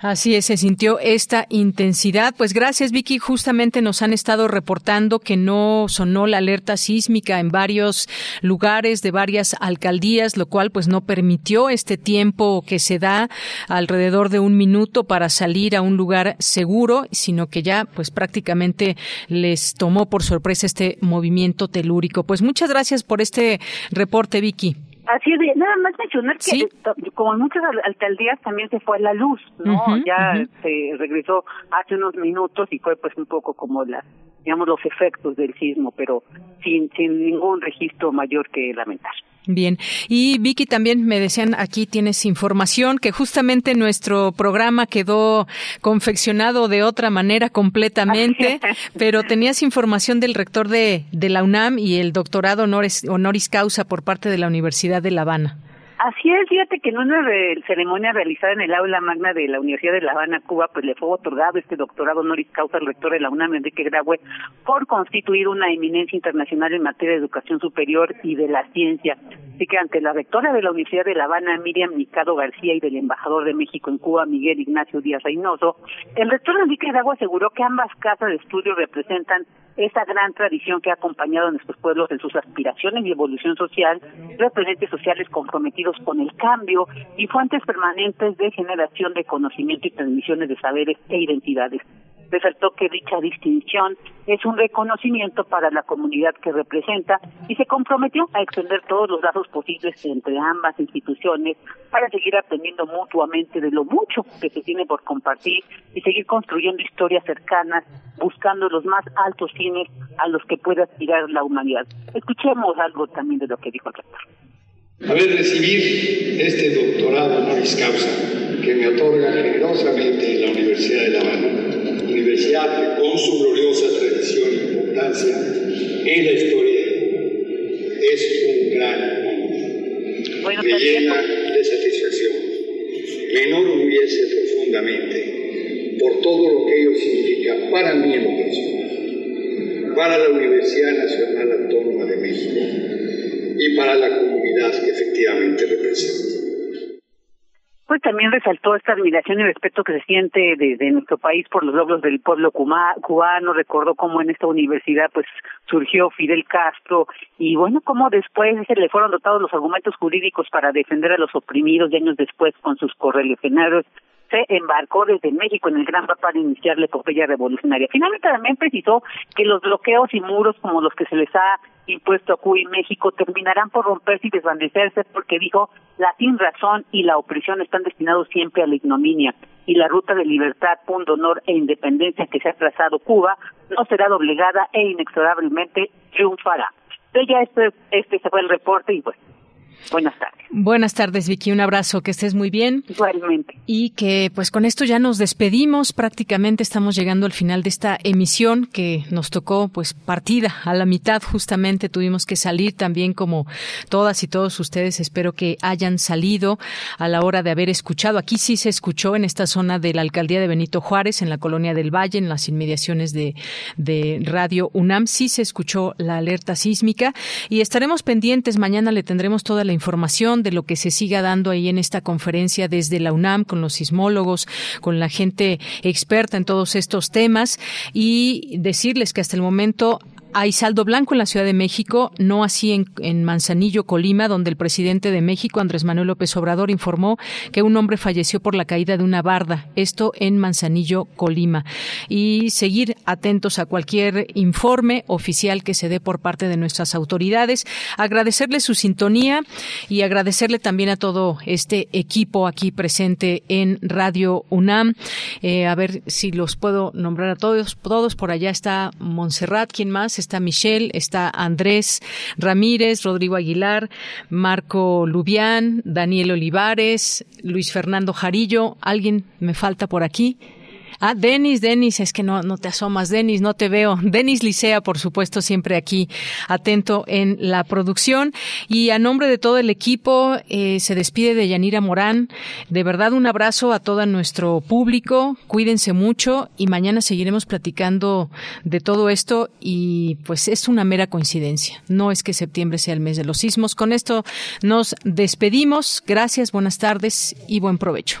Así es, se sintió esta intensidad. Pues gracias, Vicky. Justamente nos han estado reportando que no sonó la alerta sísmica en varios lugares de varias alcaldías, lo cual pues no permitió este tiempo que se da alrededor de un minuto para salir a un lugar seguro, sino que ya pues prácticamente les tomó por sorpresa este movimiento telúrico. Pues muchas gracias por este reporte, Vicky. Así es, nada más mencionar que como en muchas alcaldías también se fue la luz, ¿no? ya se regresó hace unos minutos y fue pues un poco como la digamos los efectos del sismo, pero sin sin ningún registro mayor que lamentar. Bien. Y Vicky, también me decían, aquí tienes información que justamente nuestro programa quedó confeccionado de otra manera completamente, pero tenías información del rector de, de la UNAM y el doctorado honoris, honoris causa por parte de la Universidad de La Habana. Así es, fíjate que en una ceremonia realizada en el aula magna de la Universidad de La Habana, Cuba, pues le fue otorgado este doctorado honoris causa al rector de la UNAM, Enrique Graue, por constituir una eminencia internacional en materia de educación superior y de la ciencia. Así que ante la rectora de la Universidad de La Habana, Miriam Mikado García, y del embajador de México en Cuba, Miguel Ignacio Díaz Reynoso, el rector Enrique Graue aseguró que ambas casas de estudio representan esa gran tradición que ha acompañado a nuestros pueblos en sus aspiraciones y evolución social, referentes sociales comprometidos con el cambio y fuentes permanentes de generación de conocimiento y transmisiones de saberes e identidades resaltó que dicha distinción es un reconocimiento para la comunidad que representa y se comprometió a extender todos los lazos posibles entre ambas instituciones para seguir aprendiendo mutuamente de lo mucho que se tiene por compartir y seguir construyendo historias cercanas, buscando los más altos fines a los que pueda aspirar la humanidad. Escuchemos algo también de lo que dijo el rector. A ver, recibir este doctorado honoris causa que me otorga generosamente la Universidad de La Habana universidad con su gloriosa tradición e importancia en la historia es un gran honor. Me llena de satisfacción. Me enorgullece profundamente por todo lo que ello significa para mí en lo personal, para la Universidad Nacional Autónoma de México y para la comunidad que efectivamente representa. Pues también resaltó esta admiración y respeto que se siente desde nuestro país por los logros del pueblo cubano, recordó cómo en esta universidad pues surgió Fidel Castro y bueno, cómo después se le fueron dotados los argumentos jurídicos para defender a los oprimidos y años después con sus correligionarios se embarcó desde México en el Gran Papa para iniciar la epopeya revolucionaria. Finalmente también precisó que los bloqueos y muros como los que se les ha impuesto a Cuba y México terminarán por romperse y desvanecerse porque dijo la sin razón y la opresión están destinados siempre a la ignominia y la ruta de libertad, punto honor e independencia que se ha trazado Cuba no será doblegada e inexorablemente triunfará. Ella este, este fue el reporte y pues Buenas tardes. Buenas tardes, Vicky. Un abrazo, que estés muy bien. Igualmente. Y que pues con esto ya nos despedimos. Prácticamente estamos llegando al final de esta emisión que nos tocó pues partida a la mitad justamente. Tuvimos que salir también como todas y todos ustedes. Espero que hayan salido a la hora de haber escuchado. Aquí sí se escuchó en esta zona de la alcaldía de Benito Juárez, en la colonia del Valle, en las inmediaciones de, de Radio UNAM. Sí se escuchó la alerta sísmica y estaremos pendientes. Mañana le tendremos toda la información de lo que se siga dando ahí en esta conferencia desde la UNAM con los sismólogos, con la gente experta en todos estos temas y decirles que hasta el momento hay saldo blanco en la Ciudad de México, no así en, Manzanillo, Colima, donde el presidente de México, Andrés Manuel López Obrador, informó que un hombre falleció por la caída de una barda. Esto en Manzanillo, Colima. Y seguir atentos a cualquier informe oficial que se dé por parte de nuestras autoridades. Agradecerle su sintonía y agradecerle también a todo este equipo aquí presente en Radio UNAM. Eh, a ver si los puedo nombrar a todos. Todos por allá está Montserrat, ¿quién más? Está Michelle, está Andrés Ramírez, Rodrigo Aguilar, Marco Lubián, Daniel Olivares, Luis Fernando Jarillo. ¿Alguien me falta por aquí? Ah, Denis, Denis, es que no, no te asomas, Denis, no te veo. Denis Licea, por supuesto, siempre aquí atento en la producción. Y a nombre de todo el equipo, eh, se despide de Yanira Morán. De verdad, un abrazo a todo nuestro público. Cuídense mucho y mañana seguiremos platicando de todo esto. Y pues es una mera coincidencia. No es que septiembre sea el mes de los sismos. Con esto nos despedimos. Gracias, buenas tardes y buen provecho.